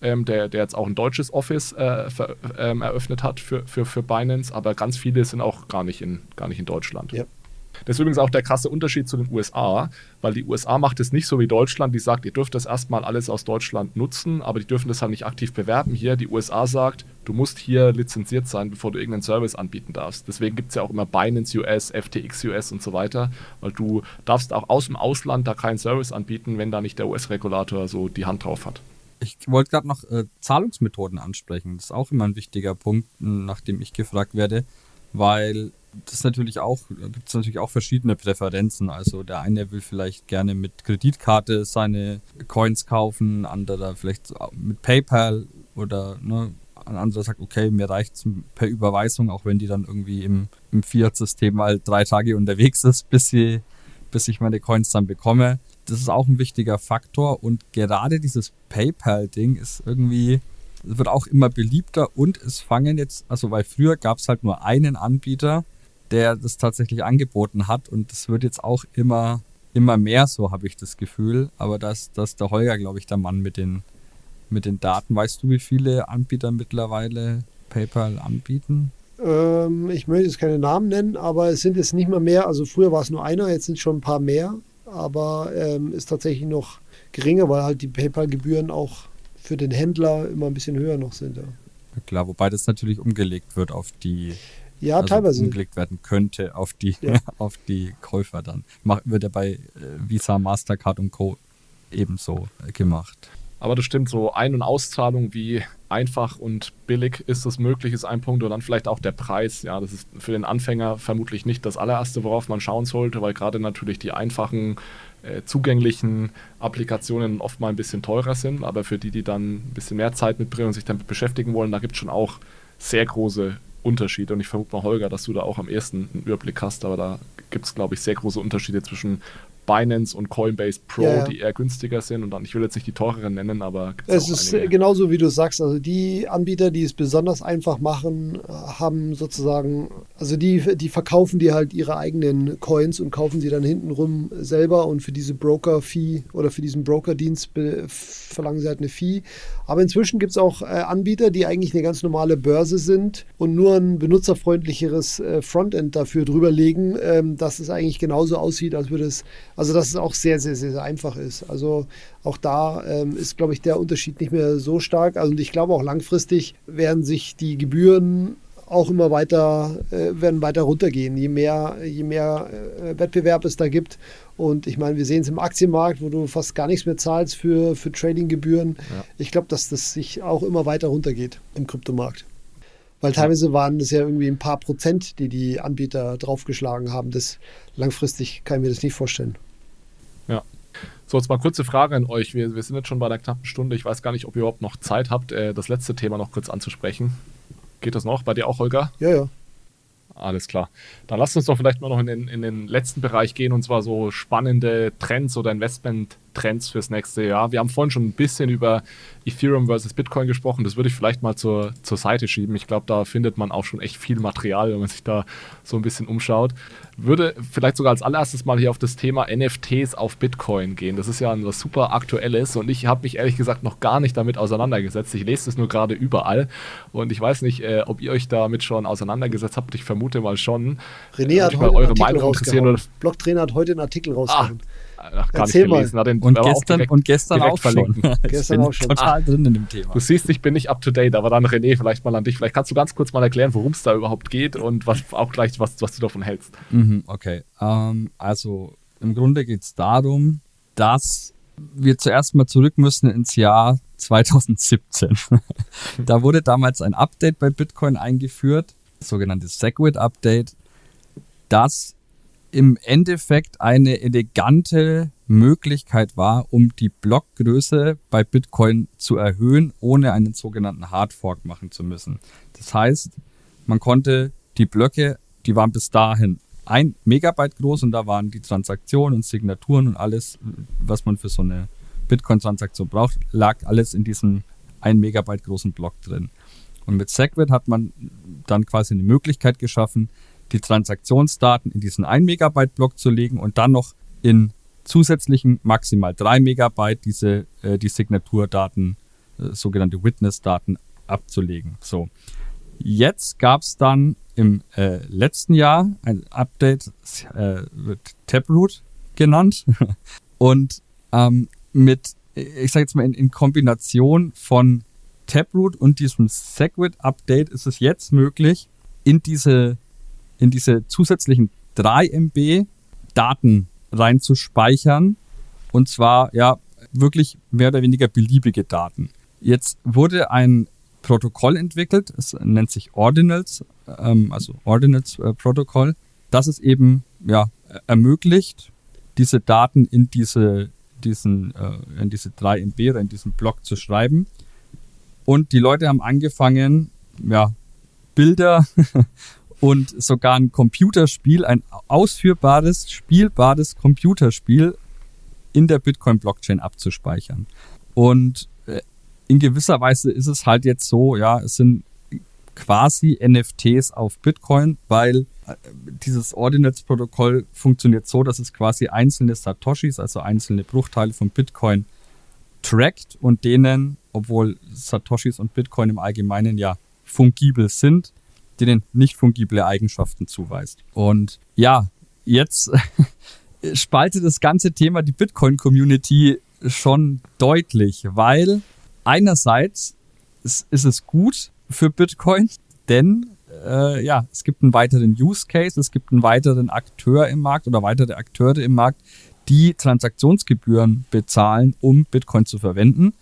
ähm, der, der jetzt auch ein deutsches Office äh, ver, ähm, eröffnet hat für, für, für Binance, aber ganz viele sind auch gar nicht in, gar nicht in Deutschland. Ja. Das ist übrigens auch der krasse Unterschied zu den USA, weil die USA macht es nicht so wie Deutschland, die sagt, ihr dürft das erstmal alles aus Deutschland nutzen, aber die dürfen das halt nicht aktiv bewerben hier. Die USA sagt, du musst hier lizenziert sein, bevor du irgendeinen Service anbieten darfst. Deswegen gibt es ja auch immer Binance US, FTX US und so weiter, weil du darfst auch aus dem Ausland da keinen Service anbieten, wenn da nicht der US-Regulator so die Hand drauf hat. Ich wollte gerade noch äh, Zahlungsmethoden ansprechen. Das ist auch immer ein wichtiger Punkt, nach dem ich gefragt werde, weil das natürlich auch, gibt es natürlich auch verschiedene Präferenzen. Also der eine will vielleicht gerne mit Kreditkarte seine Coins kaufen, anderer vielleicht mit PayPal oder ne, ein anderer sagt, okay, mir reicht es per Überweisung, auch wenn die dann irgendwie im, im Fiat-System mal drei Tage unterwegs ist, bis, sie, bis ich meine Coins dann bekomme. Das ist auch ein wichtiger Faktor und gerade dieses PayPal-Ding ist irgendwie, wird auch immer beliebter und es fangen jetzt, also weil früher gab es halt nur einen Anbieter, der das tatsächlich angeboten hat und das wird jetzt auch immer, immer mehr so, habe ich das Gefühl. Aber das, ist der Holger, glaube ich, der Mann mit den, mit den Daten. Weißt du, wie viele Anbieter mittlerweile PayPal anbieten? Ähm, ich möchte jetzt keine Namen nennen, aber es sind jetzt nicht mehr mehr. Also früher war es nur einer, jetzt sind schon ein paar mehr. Aber ähm, ist tatsächlich noch geringer, weil halt die PayPal-Gebühren auch für den Händler immer ein bisschen höher noch sind. Ja. Klar, wobei das natürlich umgelegt wird auf die ja, also teilweise. umgelegt werden könnte auf die, ja. auf die Käufer dann. wird ja bei äh, Visa, Mastercard und Co. ebenso äh, gemacht. Aber das stimmt, so Ein- und Auszahlung, wie einfach und billig ist es möglich, ist ein Punkt. Und dann vielleicht auch der Preis. Ja, das ist für den Anfänger vermutlich nicht das allererste, worauf man schauen sollte, weil gerade natürlich die einfachen, äh, zugänglichen Applikationen oft mal ein bisschen teurer sind. Aber für die, die dann ein bisschen mehr Zeit mitbringen und sich damit beschäftigen wollen, da gibt es schon auch sehr große Unterschiede. Und ich vermute mal, Holger, dass du da auch am ersten einen Überblick hast, aber da gibt es, glaube ich, sehr große Unterschiede zwischen Binance und Coinbase Pro, ja, ja. die eher günstiger sind. Und dann, ich will jetzt nicht die teureren nennen, aber es ist einige. genauso wie du sagst. Also die Anbieter, die es besonders einfach machen, haben sozusagen, also die, die verkaufen dir halt ihre eigenen Coins und kaufen sie dann hintenrum selber und für diese Broker-Fee oder für diesen Broker-Dienst verlangen sie halt eine Fee. Aber inzwischen gibt es auch äh, Anbieter, die eigentlich eine ganz normale Börse sind und nur ein benutzerfreundlicheres äh, Frontend dafür drüberlegen, ähm, dass es eigentlich genauso aussieht, als würde es also dass es auch sehr, sehr, sehr, sehr einfach ist. Also auch da ähm, ist, glaube ich, der Unterschied nicht mehr so stark. Also und ich glaube auch langfristig werden sich die Gebühren auch immer weiter, äh, werden weiter runtergehen, je mehr, je mehr äh, Wettbewerb es da gibt. Und ich meine, wir sehen es im Aktienmarkt, wo du fast gar nichts mehr zahlst für, für Tradinggebühren. Ja. Ich glaube, dass das sich auch immer weiter runtergeht im Kryptomarkt. Weil teilweise waren es ja irgendwie ein paar Prozent, die die Anbieter draufgeschlagen haben. Das langfristig kann ich mir das nicht vorstellen. Ja. So, jetzt mal kurze Frage an euch. Wir, wir sind jetzt schon bei einer knappen Stunde. Ich weiß gar nicht, ob ihr überhaupt noch Zeit habt, äh, das letzte Thema noch kurz anzusprechen. Geht das noch? Bei dir auch, Holger? Ja, ja. Alles klar. Dann lasst uns doch vielleicht mal noch in den, in den letzten Bereich gehen und zwar so spannende Trends oder Investment-Trends fürs nächste Jahr. Wir haben vorhin schon ein bisschen über Ethereum versus Bitcoin gesprochen. Das würde ich vielleicht mal zur, zur Seite schieben. Ich glaube, da findet man auch schon echt viel Material, wenn man sich da so ein bisschen umschaut. Würde vielleicht sogar als allererstes mal hier auf das Thema NFTs auf Bitcoin gehen. Das ist ja was super aktuelles und ich habe mich ehrlich gesagt noch gar nicht damit auseinandergesetzt. Ich lese es nur gerade überall und ich weiß nicht, äh, ob ihr euch damit schon auseinandergesetzt habt. Ich vermute mal schon. René hat heute eure Meinung interessieren. Blocktrainer hat heute einen Artikel rausgehauen. Ah. Ach, gar Erzähl nicht gelesen. Mal. Den, und, gestern, direkt, und gestern auch schon. gestern auch schon. total ah, drin in dem Thema. Du siehst, ich bin nicht up to date, aber dann René, vielleicht mal an dich. Vielleicht kannst du ganz kurz mal erklären, worum es da überhaupt geht und was auch gleich, was, was du davon hältst. Mhm, okay. Ähm, also im Grunde geht es darum, dass wir zuerst mal zurück müssen ins Jahr 2017. da wurde damals ein Update bei Bitcoin eingeführt, das sogenannte Segwit Update, das im Endeffekt eine elegante Möglichkeit war, um die Blockgröße bei Bitcoin zu erhöhen, ohne einen sogenannten Hardfork machen zu müssen. Das heißt, man konnte die Blöcke, die waren bis dahin ein Megabyte groß und da waren die Transaktionen und Signaturen und alles, was man für so eine Bitcoin-Transaktion braucht, lag alles in diesem ein Megabyte großen Block drin. Und mit Segwit hat man dann quasi eine Möglichkeit geschaffen, die Transaktionsdaten in diesen 1 Megabyte Block zu legen und dann noch in zusätzlichen maximal 3 Megabyte diese äh, die Signaturdaten, äh, sogenannte Witness-Daten abzulegen. So. Jetzt gab es dann im äh, letzten Jahr ein Update, äh, wird Taproot genannt. und ähm, mit, ich sage jetzt mal, in, in Kombination von Taproot und diesem Segwit-Update ist es jetzt möglich, in diese in diese zusätzlichen 3 MB Daten reinzuspeichern. Und zwar ja wirklich mehr oder weniger beliebige Daten. Jetzt wurde ein Protokoll entwickelt, es nennt sich Ordinals ähm, also Ordinance äh, Protocol, das es eben ja, ermöglicht, diese Daten in diese, diesen, äh, in diese 3 MB oder in diesen Block zu schreiben. Und die Leute haben angefangen, ja, Bilder und sogar ein Computerspiel, ein ausführbares, spielbares Computerspiel in der Bitcoin-Blockchain abzuspeichern. Und äh, in gewisser Weise ist es halt jetzt so, ja, es sind quasi NFTs auf Bitcoin, weil äh, dieses Ordinance-Protokoll funktioniert so, dass es quasi einzelne Satoshis, also einzelne Bruchteile von Bitcoin, trackt und denen, obwohl Satoshis und Bitcoin im Allgemeinen ja fungibel sind, denen nicht fungible Eigenschaften zuweist. Und ja, jetzt spaltet das ganze Thema die Bitcoin-Community schon deutlich, weil einerseits ist, es gut für Bitcoin, denn äh, ja, es gibt einen weiteren Use Case, es gibt einen weiteren Akteur im Markt oder weitere Akteure im Markt, die Transaktionsgebühren bezahlen, um Bitcoin zu verwenden.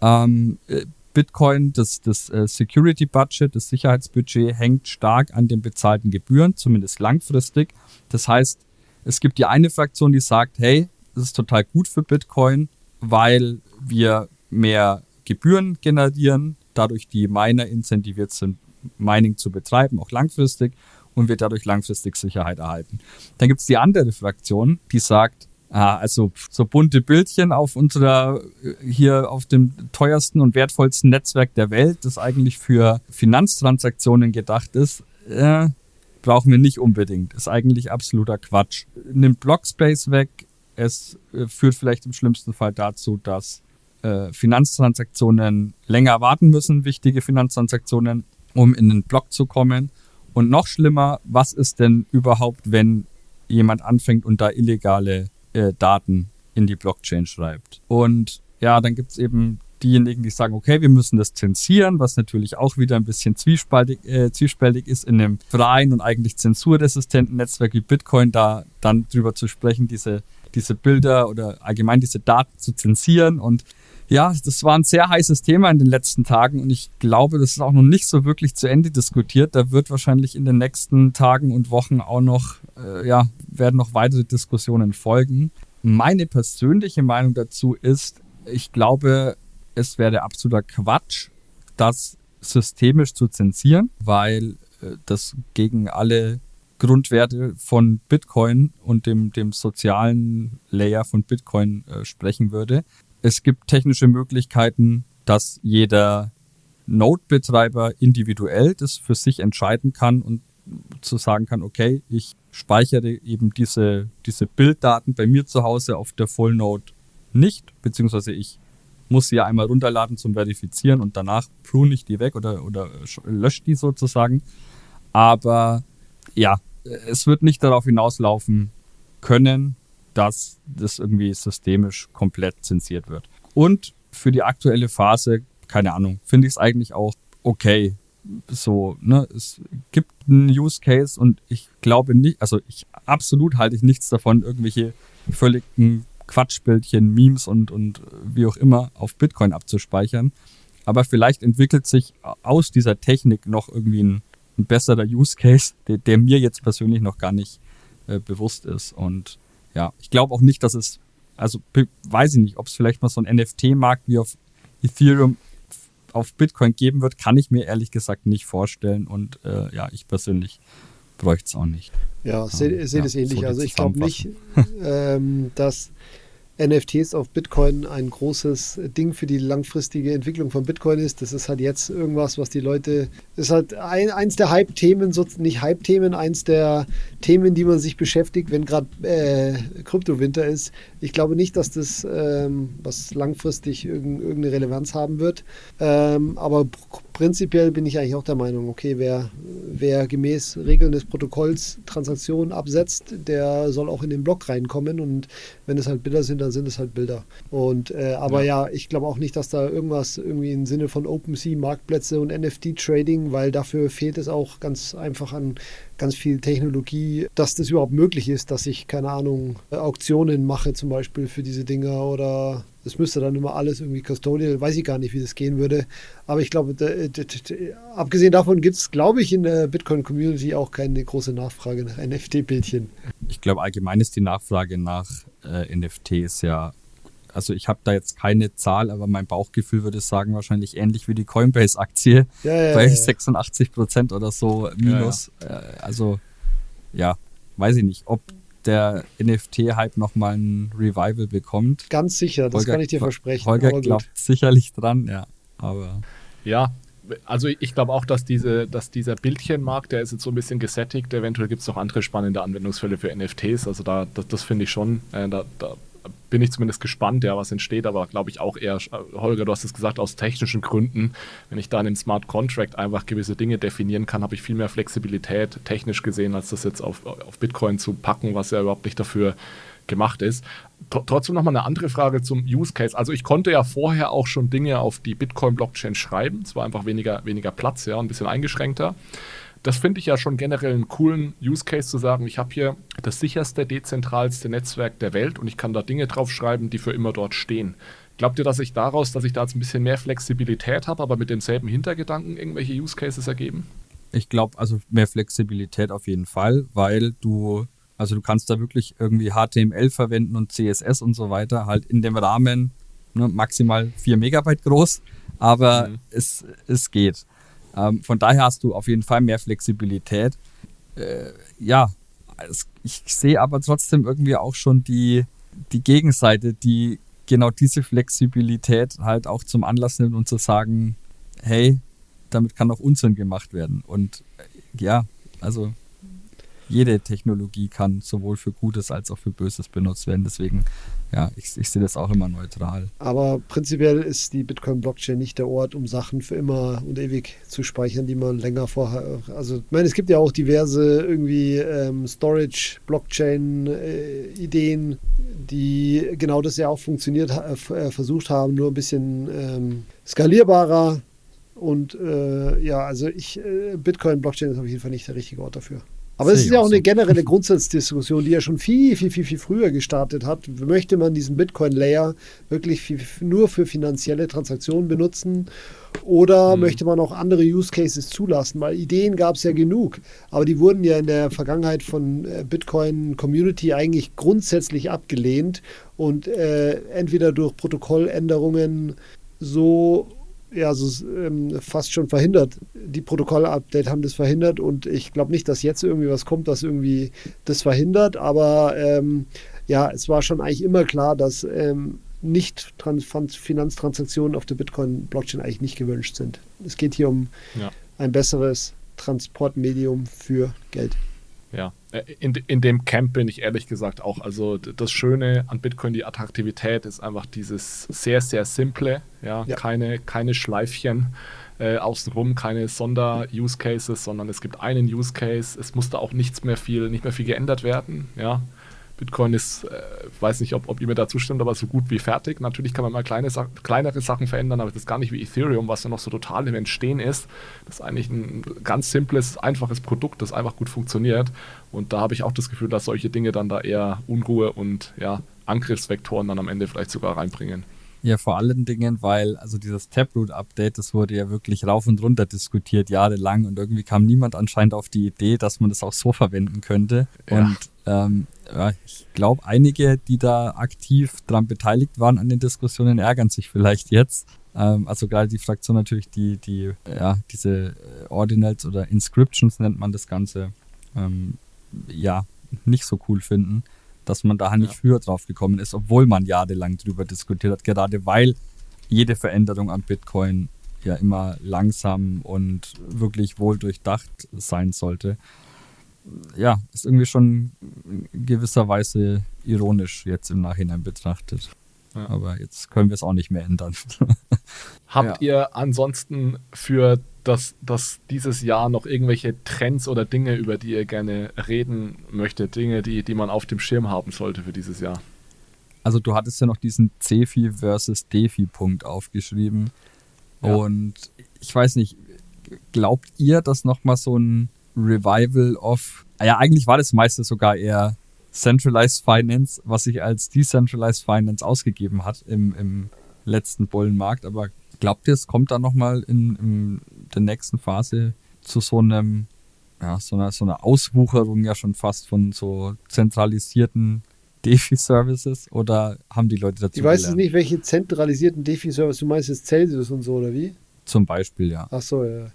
Ähm, äh, Bitcoin, das, das äh, Security Budget, das Sicherheitsbudget hängt stark an den bezahlten Gebühren, zumindest langfristig. Das heißt, es gibt die eine Fraktion, die sagt, hey, das ist total gut für Bitcoin, weil wir mehr Gebühren generieren, dadurch die Miner incentiviert sind, Mining zu betreiben, auch langfristig, und wir dadurch langfristig Sicherheit erhalten. Dann gibt es die andere Fraktion, die sagt, ah, also so bunte Bildchen auf unserer, hier auf dem teuersten und wertvollsten Netzwerk der Welt, das eigentlich für Finanztransaktionen gedacht ist, äh, brauchen wir nicht unbedingt. Ist eigentlich absoluter Quatsch. Nimmt Blockspace weg. Es äh, führt vielleicht im schlimmsten Fall dazu, dass äh, Finanztransaktionen länger warten müssen, wichtige Finanztransaktionen, um in den Block zu kommen. Und noch schlimmer, was ist denn überhaupt, wenn jemand anfängt und da illegale äh, Daten in die Blockchain schreibt? Und ja, dann gibt es eben diejenigen, die sagen, okay, wir müssen das zensieren, was natürlich auch wieder ein bisschen zwiespältig, äh, zwiespältig ist in einem freien und eigentlich zensurresistenten Netzwerk wie Bitcoin, da dann drüber zu sprechen, diese, diese Bilder oder allgemein diese Daten zu zensieren. Und ja, das war ein sehr heißes Thema in den letzten Tagen und ich glaube, das ist auch noch nicht so wirklich zu Ende diskutiert. Da wird wahrscheinlich in den nächsten Tagen und Wochen auch noch, äh, ja, werden noch weitere Diskussionen folgen. Meine persönliche Meinung dazu ist, ich glaube, es wäre absoluter Quatsch, das systemisch zu zensieren, weil äh, das gegen alle Grundwerte von Bitcoin und dem, dem sozialen Layer von Bitcoin äh, sprechen würde. Es gibt technische Möglichkeiten, dass jeder Node-Betreiber individuell das für sich entscheiden kann und zu sagen kann, okay, ich speichere eben diese, diese Bilddaten bei mir zu Hause auf der Full nicht, beziehungsweise ich muss sie ja einmal runterladen zum Verifizieren und danach prune ich die weg oder, oder lösche die sozusagen. Aber ja, es wird nicht darauf hinauslaufen können, dass das irgendwie systemisch komplett zensiert wird. Und für die aktuelle Phase, keine Ahnung, finde ich es eigentlich auch okay. So, ne, es gibt einen Use Case und ich glaube nicht, also ich absolut halte ich nichts davon, irgendwelche völligen Quatschbildchen, Memes und, und wie auch immer auf Bitcoin abzuspeichern. Aber vielleicht entwickelt sich aus dieser Technik noch irgendwie ein, ein besserer Use Case, der, der, mir jetzt persönlich noch gar nicht äh, bewusst ist. Und ja, ich glaube auch nicht, dass es, also weiß ich nicht, ob es vielleicht mal so ein NFT-Markt wie auf Ethereum auf Bitcoin geben wird, kann ich mir ehrlich gesagt nicht vorstellen. Und äh, ja, ich persönlich bräuchte es auch nicht. Ja, sehe seh ja, das ähnlich. So also ich glaube nicht, ähm, dass NFTs auf Bitcoin ein großes Ding für die langfristige Entwicklung von Bitcoin ist. Das ist halt jetzt irgendwas, was die Leute, ist halt ein, eins der Hype-Themen, nicht Hype-Themen, eins der Themen, die man sich beschäftigt, wenn gerade äh, Kryptowinter ist. Ich glaube nicht, dass das ähm, was langfristig irgendeine Relevanz haben wird. Ähm, aber prinzipiell bin ich eigentlich auch der Meinung, okay, wer, wer gemäß Regeln des Protokolls Transaktionen absetzt, der soll auch in den Block reinkommen und wenn es halt Bilder sind, dann sind es halt Bilder. Und äh, aber ja. ja ich glaube auch nicht, dass da irgendwas irgendwie im Sinne von OpenSea, Marktplätze und NFT-Trading, weil dafür fehlt es auch ganz einfach an ganz viel Technologie, dass das überhaupt möglich ist, dass ich, keine Ahnung, Auktionen mache zum Beispiel für diese Dinger oder Das müsste dann immer alles irgendwie custodial, weiß ich gar nicht, wie das gehen würde. Aber ich glaube, abgesehen davon gibt es, glaube ich, in der Bitcoin-Community auch keine große Nachfrage nach NFT-Bildchen. Ich glaube, allgemein ist die Nachfrage nach äh, NFTs ja also ich habe da jetzt keine Zahl, aber mein Bauchgefühl würde sagen, wahrscheinlich ähnlich wie die Coinbase-Aktie ja, ja, bei ja, 86 Prozent oder so minus. Äh, also ja, weiß ich nicht, ob der NFT-Hype nochmal ein Revival bekommt. Ganz sicher, das Holger, kann ich dir versprechen. Holger glaubt sicherlich dran, ja. Aber. Ja, also ich glaube auch, dass, diese, dass dieser Bildchenmarkt, der ist jetzt so ein bisschen gesättigt. Eventuell gibt es noch andere spannende Anwendungsfälle für NFTs. Also da, das, das finde ich schon, äh, da, da bin ich zumindest gespannt, ja, was entsteht, aber glaube ich auch eher, Holger, du hast es gesagt, aus technischen Gründen. Wenn ich da in einem Smart Contract einfach gewisse Dinge definieren kann, habe ich viel mehr Flexibilität technisch gesehen, als das jetzt auf, auf Bitcoin zu packen, was ja überhaupt nicht dafür gemacht ist. Trotzdem nochmal eine andere Frage zum Use Case. Also ich konnte ja vorher auch schon Dinge auf die Bitcoin-Blockchain schreiben. Es war einfach weniger, weniger Platz, ja, ein bisschen eingeschränkter das finde ich ja schon generell einen coolen Use Case zu sagen, ich habe hier das sicherste, dezentralste Netzwerk der Welt und ich kann da Dinge draufschreiben, die für immer dort stehen. Glaubt ihr, dass ich daraus, dass ich da jetzt ein bisschen mehr Flexibilität habe, aber mit demselben Hintergedanken irgendwelche Use Cases ergeben? Ich glaube, also mehr Flexibilität auf jeden Fall, weil du, also du kannst da wirklich irgendwie HTML verwenden und CSS und so weiter, halt in dem Rahmen ne, maximal 4 Megabyte groß, aber mhm. es, es geht. Ähm, von daher hast du auf jeden Fall mehr Flexibilität. Äh, ja, es, ich sehe aber trotzdem irgendwie auch schon die, die Gegenseite, die genau diese Flexibilität halt auch zum Anlass nimmt und zu sagen, hey, damit kann auch Unsinn gemacht werden. Und äh, ja, also jede Technologie kann sowohl für Gutes als auch für Böses benutzt werden. Deswegen, ja, ich, ich sehe das auch immer neutral. Aber prinzipiell ist die Bitcoin-Blockchain nicht der Ort, um Sachen für immer und ewig zu speichern, die man länger vorher. Also, ich meine, es gibt ja auch diverse irgendwie ähm, Storage-Blockchain-Ideen, die genau das ja auch funktioniert, äh, versucht haben, nur ein bisschen ähm, skalierbarer. Und äh, ja, also ich, äh, Bitcoin-Blockchain ist auf jeden Fall nicht der richtige Ort dafür. Aber es ist ja auch eine generelle Grundsatzdiskussion, die ja schon viel, viel, viel, viel früher gestartet hat. Möchte man diesen Bitcoin-Layer wirklich nur für finanzielle Transaktionen benutzen oder mhm. möchte man auch andere Use Cases zulassen? Weil Ideen gab es ja genug, aber die wurden ja in der Vergangenheit von äh, Bitcoin-Community eigentlich grundsätzlich abgelehnt und äh, entweder durch Protokolländerungen so ja, so, ähm, fast schon verhindert. Die Protokoll-Update haben das verhindert und ich glaube nicht, dass jetzt irgendwie was kommt, was irgendwie das verhindert, aber ähm, ja, es war schon eigentlich immer klar, dass ähm, nicht Finanztransaktionen auf der Bitcoin-Blockchain eigentlich nicht gewünscht sind. Es geht hier um ja. ein besseres Transportmedium für Geld. Ja, äh, in, in dem Camp bin ich ehrlich gesagt auch. Also das Schöne an Bitcoin, die Attraktivität ist einfach dieses sehr, sehr simple, ja, ja. Keine, keine Schleifchen äh, außenrum, keine Sonder-Use-Cases, sondern es gibt einen Use-Case, es musste auch nichts mehr viel, nicht mehr viel geändert werden, ja. Bitcoin ist, äh, weiß nicht, ob, ob ihr mir da zustimmt, aber so gut wie fertig. Natürlich kann man mal kleine, kleinere Sachen verändern, aber das ist gar nicht wie Ethereum, was ja noch so total im Entstehen ist. Das ist eigentlich ein ganz simples, einfaches Produkt, das einfach gut funktioniert. Und da habe ich auch das Gefühl, dass solche Dinge dann da eher Unruhe und ja, Angriffsvektoren dann am Ende vielleicht sogar reinbringen. Ja, vor allen Dingen, weil also dieses Taproot-Update, das wurde ja wirklich rauf und runter diskutiert, jahrelang und irgendwie kam niemand anscheinend auf die Idee, dass man das auch so verwenden könnte. Ja. Und ähm, ja, ich glaube, einige, die da aktiv dran beteiligt waren an den Diskussionen, ärgern sich vielleicht jetzt. Ähm, also gerade die Fraktion natürlich, die, die, ja, diese äh, Ordinals oder Inscriptions nennt man das Ganze, ähm, ja, nicht so cool finden dass man da nicht früher drauf gekommen ist, obwohl man jahrelang drüber diskutiert hat, gerade weil jede Veränderung an Bitcoin ja immer langsam und wirklich wohl durchdacht sein sollte. Ja, ist irgendwie schon in gewisser Weise ironisch jetzt im Nachhinein betrachtet. Ja. Aber jetzt können wir es auch nicht mehr ändern. Habt ja. ihr ansonsten für das, dass dieses Jahr noch irgendwelche Trends oder Dinge, über die ihr gerne reden möchtet, Dinge, die, die man auf dem Schirm haben sollte für dieses Jahr? Also du hattest ja noch diesen CeFi versus DeFi-Punkt aufgeschrieben. Ja. Und ich weiß nicht, glaubt ihr, dass nochmal so ein Revival of, ja eigentlich war das meiste sogar eher Centralized Finance, was sich als Decentralized Finance ausgegeben hat im, im letzten Bullenmarkt. Aber glaubt ihr, es kommt da nochmal in, in der nächsten Phase zu so einem, ja, so einer, so einer Auswucherung ja schon fast von so zentralisierten DeFi-Services oder haben die Leute dazu Ich weiß gelernt? jetzt nicht, welche zentralisierten DeFi-Service du meinst, jetzt Celsius und so, oder wie? Zum Beispiel, ja. Ach so, ja.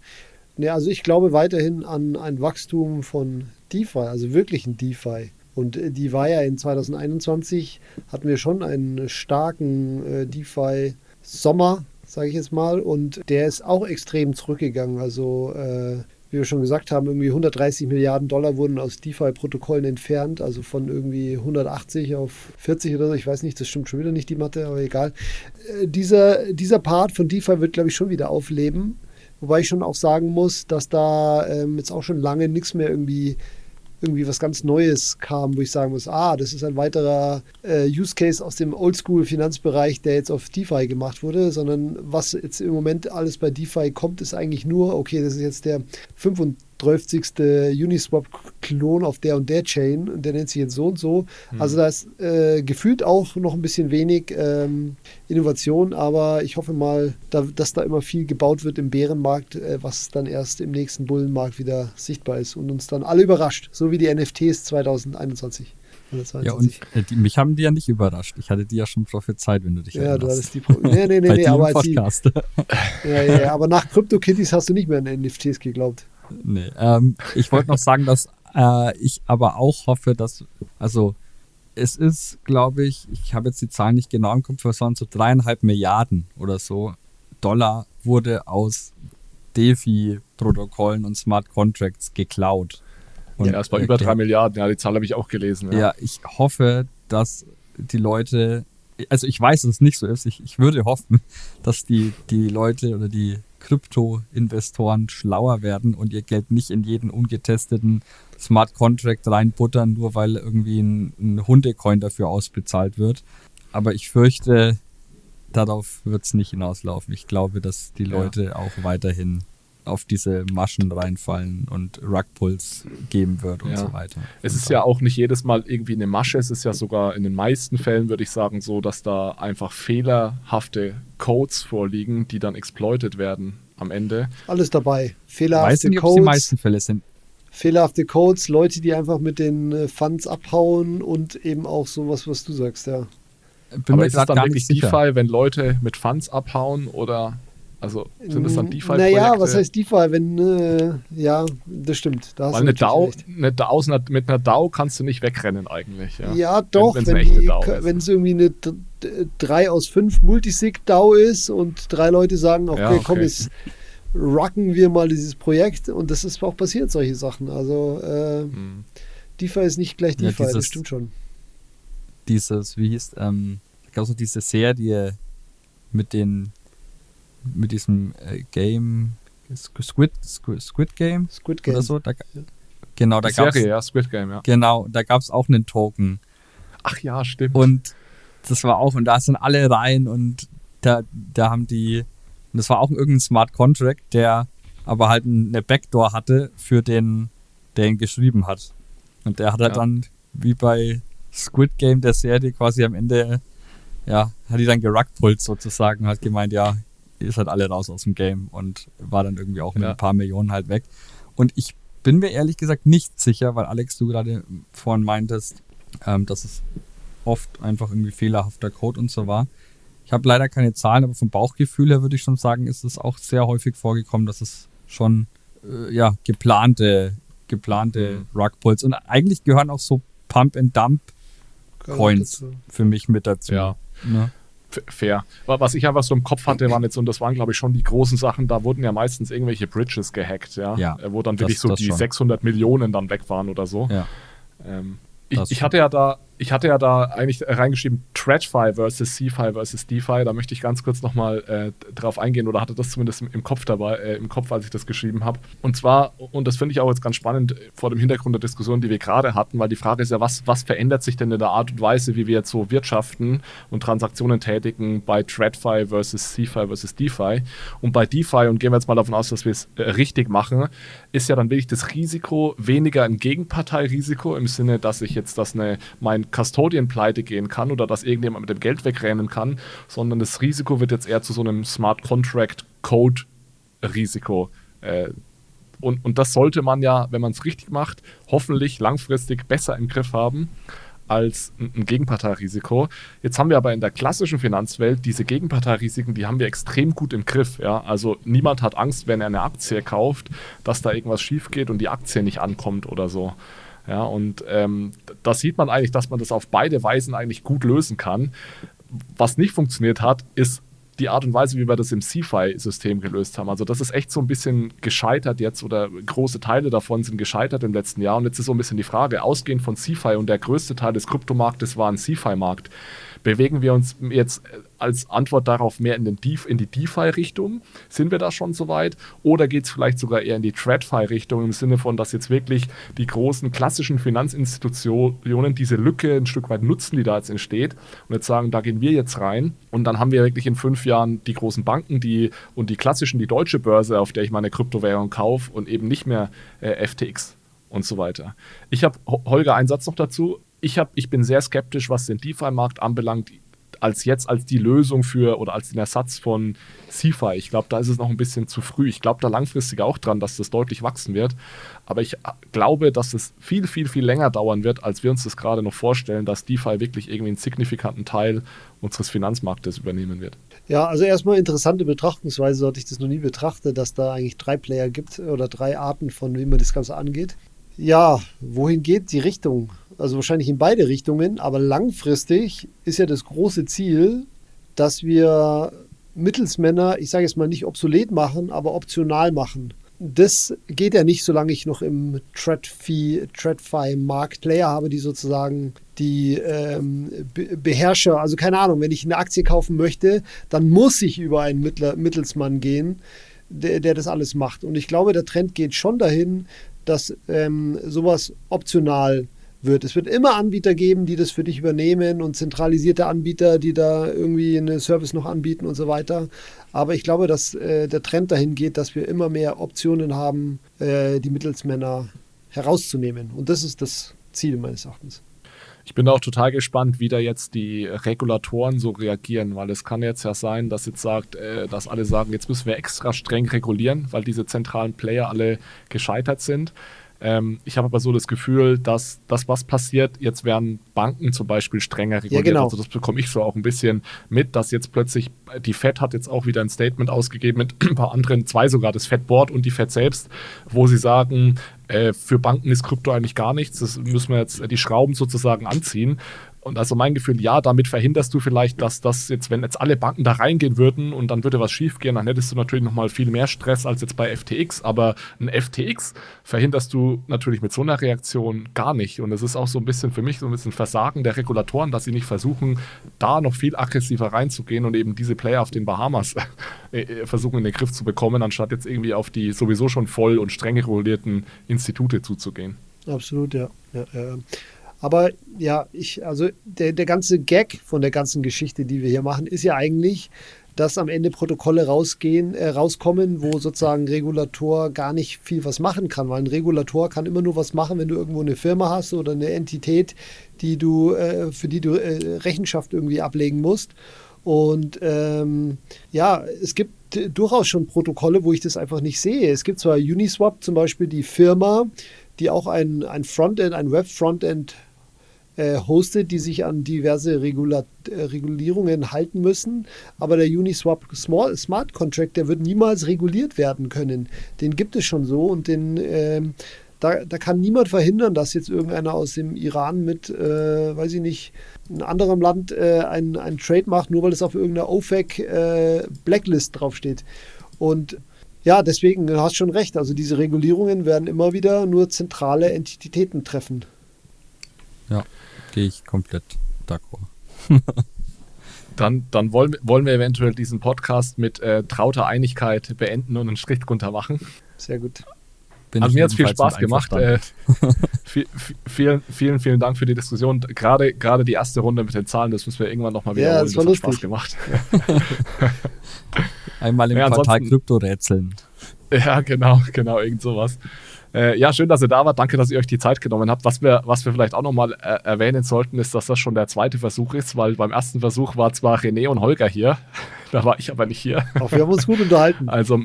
Nee, also ich glaube weiterhin an ein Wachstum von DeFi, also wirklichen DeFi. Und äh, die war ja in 2021, hatten wir schon einen starken äh, DeFi-Sommer, sage ich jetzt mal. Und der ist auch extrem zurückgegangen. Also äh, wie wir schon gesagt haben, irgendwie 130 Milliarden Dollar wurden aus DeFi-Protokollen entfernt, also von irgendwie 180 auf 40 oder so. Ich weiß nicht, das stimmt schon wieder nicht die Mathe, aber egal. Äh, dieser, dieser Part von DeFi wird, glaube ich, schon wieder aufleben. Wobei ich schon auch sagen muss, dass da ähm, jetzt auch schon lange nichts mehr irgendwie irgendwie was ganz Neues kam, wo ich sagen muss, ah, das ist ein weiterer äh, Use Case aus dem Oldschool-Finanzbereich, der jetzt auf DeFi gemacht wurde, sondern was jetzt im Moment alles bei DeFi kommt, ist eigentlich nur, okay, das ist jetzt der 35. Uniswap-Klon auf der und der Chain und der nennt sich jetzt so und so. Also da ist äh, gefühlt auch noch ein bisschen wenig ähm, Innovation, aber ich hoffe mal, da, dass da immer viel gebaut wird im Bärenmarkt, äh, was dann erst im nächsten Bullenmarkt wieder sichtbar ist und uns dann alle überrascht, so wie die NFTs 2021. oder Ja, und 22. äh, die, mich haben die ja nicht überrascht. Ich hatte die ja schon prophezeit, wenn du dich Ja, du erinnerst. hattest die Pro Nee, nee, nee, nee, aber, als die, ja, ja, ja, aber nach CryptoKitties hast du nicht mehr an NFTs geglaubt. Nee, ähm, ich wollte noch sagen, dass äh, ich aber auch hoffe, dass, also es ist, glaube ich, ich habe jetzt die Zahlen nicht genau im Kopf, es waren so dreieinhalb Milliarden oder so Dollar wurde aus DeFi-Protokollen und Smart Contracts geklaut. Und, ja, es war äh, über drei Milliarden. Ja, die Zahl habe ich auch gelesen. Ja. ich hoffe, dass die Leute, also ich weiß, dass es nicht so ist, ich, ich würde hoffen, dass die, die Leute oder die Krypto-Investoren schlauer werden und ihr Geld nicht in jeden ungetesteten Smart Contract reinbuttern, nur weil irgendwie ein, ein Hundecoin dafür ausbezahlt wird. Aber ich fürchte, darauf wird es nicht hinauslaufen. Ich glaube, dass die Ja. Leute auch weiterhin auf diese Maschen reinfallen und Rugpulls geben wird und Ja. so weiter. Es ist ja auch nicht jedes Mal irgendwie eine Masche. Es ist ja sogar in den meisten Fällen, würde ich sagen, so, dass da einfach fehlerhafte Codes vorliegen, die dann exploited werden am Ende. Alles dabei. Ich weiß Fehlerhafte nicht, ob es die Codes, meisten Fälle sind. fehlerhafte Codes, Leute, die einfach mit den äh, Funds abhauen und eben auch sowas, was du sagst, ja. Bin Aber ist es dann wirklich sicher. DeFi, wenn Leute mit Funds abhauen oder also sind das dann DeFi-Projekte? Naja, was heißt DeFi, wenn, äh, ja, das stimmt. Da Weil eine DAO, eine DAO mit einer DAO kannst du nicht wegrennen eigentlich. Ja, Ja, doch, wenn, eine echte die, DAO ist. wenn es irgendwie eine 3 aus 5 Multisig-DAO ist und drei Leute sagen, okay, Ja, okay. komm, jetzt rocken wir mal dieses Projekt und das ist auch passiert, solche Sachen. Also äh, Hm. DeFi ist nicht gleich Ja, DeFi, das dieses- stimmt schon. Dieses, wie hieß, ähm, gab es diese Serie mit den, mit diesem äh, Game, Squid, Squid, Squid Game Squid Game. oder so. Da, genau, da gab's, Serie, ja, Squid Game, ja. genau, da gab es auch einen Token. Ach ja, stimmt. Und das war auch, und da sind alle rein und da, da haben die, und das war auch irgendein Smart Contract, der aber halt eine Backdoor hatte für den, der ihn geschrieben hat. Und der hat halt Ja. dann, wie bei Squid Game der Serie, quasi am Ende, ja, hat die dann geruckpult sozusagen, hat gemeint, ja, ihr seid alle raus aus dem Game und war dann irgendwie auch mit Ja. ein paar Millionen halt weg. Und ich bin mir ehrlich gesagt nicht sicher, weil Alex, du gerade vorhin meintest, ähm, dass es oft einfach irgendwie fehlerhafter Code und so war. Ich habe leider keine Zahlen, aber vom Bauchgefühl her würde ich schon sagen, ist es auch sehr häufig vorgekommen, dass es schon äh, ja, geplante, geplante Mhm. Rugpulls und eigentlich gehören auch so Pump and Dump Coins für mich mit dazu. Ja. Ne? Fair. Wa- Was ich einfach so im Kopf hatte, waren jetzt, und das waren, glaube ich, schon die großen Sachen, da wurden ja meistens irgendwelche Bridges gehackt, ja. Ja, Äh, Wo dann das- wirklich so das die schon. 600 Millionen dann weg waren oder so. Ja. Ähm, ich, Das ich hatte ja da ich hatte ja da eigentlich reingeschrieben, TradFi versus CFI versus DeFi. Da möchte ich ganz kurz nochmal äh, drauf eingehen oder hatte das zumindest im, Kopf dabei, äh, im Kopf, als ich das geschrieben habe. Und zwar, und das finde ich auch jetzt ganz spannend vor dem Hintergrund der Diskussion, die wir gerade hatten, weil die Frage ist ja, was, was verändert sich denn in der Art und Weise, wie wir jetzt so wirtschaften und Transaktionen tätigen bei TradFi versus CFI versus DeFi? Und bei DeFi, und gehen wir jetzt mal davon aus, dass wir es äh, richtig machen, ist ja dann wirklich das Risiko weniger ein Gegenparteirisiko im Sinne, dass ich jetzt das eine, mein Custodian pleite gehen kann oder dass irgendjemand mit dem Geld wegrennen kann, sondern das Risiko wird jetzt eher zu so einem Smart Contract Code Risiko. Äh, und, und das sollte man ja, wenn man es richtig macht, hoffentlich langfristig besser im Griff haben als ein Gegenparteirisiko. Jetzt haben wir aber in der klassischen Finanzwelt diese Gegenparteirisiken, die haben wir extrem gut im Griff. Ja? Also niemand hat Angst, wenn er eine Aktie kauft, dass da irgendwas schief geht und die Aktie nicht ankommt oder so. Ja, und ähm, da sieht man eigentlich, dass man das auf beide Weisen eigentlich gut lösen kann. Was nicht funktioniert hat, ist die Art und Weise, wie wir das im CFI-System gelöst haben. Also das ist echt so ein bisschen gescheitert jetzt oder große Teile davon sind gescheitert im letzten Jahr. Und jetzt ist so ein bisschen die Frage, ausgehend von CFI und der größte Teil des Kryptomarktes war ein CFI-Markt. Bewegen wir uns jetzt als Antwort darauf mehr in, den Def in die DeFi-Richtung? Sind wir da schon so weit? Oder geht es vielleicht sogar eher in die TradFi-Richtung im Sinne von, dass jetzt wirklich die großen klassischen Finanzinstitutionen diese Lücke ein Stück weit nutzen, die da jetzt entsteht und jetzt sagen, da gehen wir jetzt rein und dann haben wir wirklich in fünf Jahren die großen Banken die, und die klassischen, die deutsche Börse, auf der ich meine Kryptowährung kaufe und eben nicht mehr äh, FTX und so weiter. Ich habe, Holger, einen Satz noch dazu ich, hab, ich bin sehr skeptisch, was den DeFi-Markt anbelangt, als jetzt als die Lösung für oder als den Ersatz von CeFi. Ich glaube, da ist es noch ein bisschen zu früh. Ich glaube da langfristig auch dran, dass das deutlich wachsen wird. Aber ich glaube, dass es viel, viel, viel länger dauern wird, als wir uns das gerade noch vorstellen, dass DeFi wirklich irgendwie einen signifikanten Teil unseres Finanzmarktes übernehmen wird. Ja, also erstmal interessante Betrachtungsweise, so hatte ich das noch nie betrachtet, dass da eigentlich drei Player gibt oder drei Arten, von wie man das Ganze angeht. Ja, wohin geht die Richtung? Also wahrscheinlich in beide Richtungen, aber langfristig ist ja das große Ziel, dass wir Mittelsmänner, ich sage jetzt mal nicht obsolet machen, aber optional machen. Das geht ja nicht, solange ich noch im TradFi-Markt Player habe, die sozusagen die ähm, Beherrscher, also keine Ahnung, wenn ich eine Aktie kaufen möchte, dann muss ich über einen Mittler, Mittelsmann gehen, der, der das alles macht. Und ich glaube, der Trend geht schon dahin, dass ähm, sowas optional wird. Es wird immer Anbieter geben, die das für dich übernehmen und zentralisierte Anbieter, die da irgendwie eine Service noch anbieten und so weiter. Aber ich glaube, dass äh, der Trend dahin geht, dass wir immer mehr Optionen haben, äh, die Mittelsmänner herauszunehmen. Und das ist das Ziel meines Erachtens. Ich bin auch total gespannt, wie da jetzt die Regulatoren so reagieren, weil es kann jetzt ja sein, dass jetzt sagt, äh, dass alle sagen, jetzt müssen wir extra streng regulieren, weil diese zentralen Player alle gescheitert sind. Ähm, ich habe aber so das Gefühl, dass das, was passiert, jetzt werden Banken zum Beispiel strenger reguliert. Ja, genau. Also das bekomme ich so auch ein bisschen mit, dass jetzt plötzlich die Fed hat jetzt auch wieder ein Statement ausgegeben mit ein paar anderen, zwei sogar, das Fed Board und die Fed selbst, wo sie sagen, äh, für Banken ist Krypto eigentlich gar nichts. Das müssen wir jetzt die Schrauben sozusagen anziehen. Und also mein Gefühl, ja, damit verhinderst du vielleicht, dass das jetzt, wenn jetzt alle Banken da reingehen würden und dann würde was schiefgehen, dann hättest du natürlich nochmal viel mehr Stress als jetzt bei FTX. Aber ein FTX verhinderst du natürlich mit so einer Reaktion gar nicht. Und es ist auch so ein bisschen für mich so ein bisschen Versagen der Regulatoren, dass sie nicht versuchen, da noch viel aggressiver reinzugehen und eben diese Player auf den Bahamas äh, äh, versuchen in den Griff zu bekommen, anstatt jetzt irgendwie auf die sowieso schon voll und streng regulierten Institute zuzugehen. Absolut, ja. ja, ja. Aber ja, ich, also der, der ganze Gag von der ganzen Geschichte, die wir hier machen, ist ja eigentlich, dass am Ende Protokolle rausgehen, äh, rauskommen, wo sozusagen Regulator gar nicht viel was machen kann, weil ein Regulator kann immer nur was machen, wenn du irgendwo eine Firma hast oder eine Entität, die du, äh, für die du äh, Rechenschaft irgendwie ablegen musst. Und ähm, ja, es gibt durchaus schon Protokolle, wo ich das einfach nicht sehe. Es gibt zwar Uniswap zum Beispiel, die Firma, die auch ein, ein Frontend, ein Web-Frontend äh, hostet, die sich an diverse Regula äh, Regulierungen halten müssen. Aber der Uniswap Small, Smart Contract, der wird niemals reguliert werden können. Den gibt es schon so und den äh, da, da, kann niemand verhindern, dass jetzt irgendeiner aus dem Iran mit, äh, weiß ich nicht, einem anderen Land äh, einen, einen Trade macht, nur weil es auf irgendeiner OFAC äh, Blacklist draufsteht. Und ja, deswegen, du hast schon recht. Also diese Regulierungen werden immer wieder nur zentrale Entitäten treffen. Ja. gehe ich komplett d'accord. dann, dann wollen, wollen wir eventuell diesen Podcast mit äh, trauter Einigkeit beenden und einen Strich drunter machen. Sehr gut. Bin also mir hat es viel Spaß gemacht. Äh, vielen, vielen, vielen Dank für die Diskussion. Gerade, gerade die erste Runde mit den Zahlen, das müssen wir irgendwann nochmal Ja, wiederholen. das war hat Spaß gemacht. Einmal im Ja, Quartal ansonsten- Krypto-Rätseln. Ja, genau, genau, irgend sowas. Äh, ja, schön, dass ihr da wart. Danke, dass ihr euch die Zeit genommen habt. Was wir, was wir vielleicht auch nochmal äh, erwähnen sollten, ist, dass das schon der zweite Versuch ist, weil beim ersten Versuch war zwar René und Holger hier, da war ich aber nicht hier. Auch wir haben uns gut unterhalten. Also,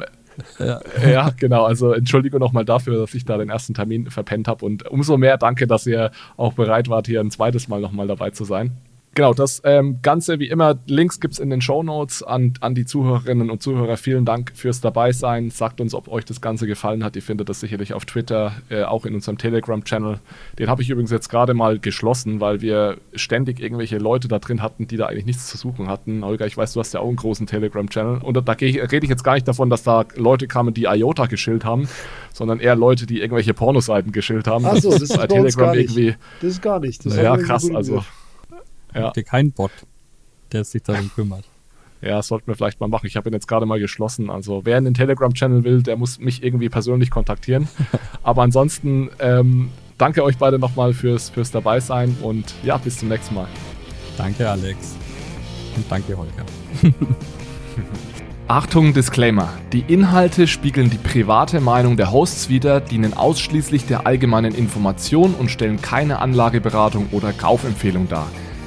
Ja. ja, genau. Also, Entschuldigung nochmal dafür, dass ich da den ersten Termin verpennt habe. Und umso mehr danke, dass ihr auch bereit wart, hier ein zweites Mal nochmal dabei zu sein. Genau, das ähm, Ganze wie immer, Links gibt es in den Show Notes an, an die Zuhörerinnen und Zuhörer. Vielen Dank fürs Dabeisein. Sagt uns, ob euch das Ganze gefallen hat. Ihr findet das sicherlich auf Twitter, äh, auch in unserem Telegram-Channel. Den habe ich übrigens jetzt gerade mal geschlossen, weil wir ständig irgendwelche Leute da drin hatten, die da eigentlich nichts zu suchen hatten. Holger, ich weiß, du hast ja auch einen großen Telegram-Channel. Und da, da rede ich jetzt gar nicht davon, dass da Leute kamen, die IOTA geschillt haben, sondern eher Leute, die irgendwelche Pornoseiten geschillt haben. Ach so, das ist bei nicht. irgendwie. Das ist gar nicht. Das Ja, krass. Also, gemacht. Ja. Habt ihr keinen Bot, der sich darum kümmert? Ja, das sollten wir vielleicht mal machen. Ich habe ihn jetzt gerade mal geschlossen. Also wer in den Telegram-Channel will, der muss mich irgendwie persönlich kontaktieren. Aber ansonsten ähm, danke euch beide nochmal fürs, fürs Dabeisein und ja, bis zum nächsten Mal. Danke, Alex. Und danke, Holger. Achtung, Disclaimer. Die Inhalte spiegeln die private Meinung der Hosts wider, dienen ausschließlich der allgemeinen Information und stellen keine Anlageberatung oder Kaufempfehlung dar.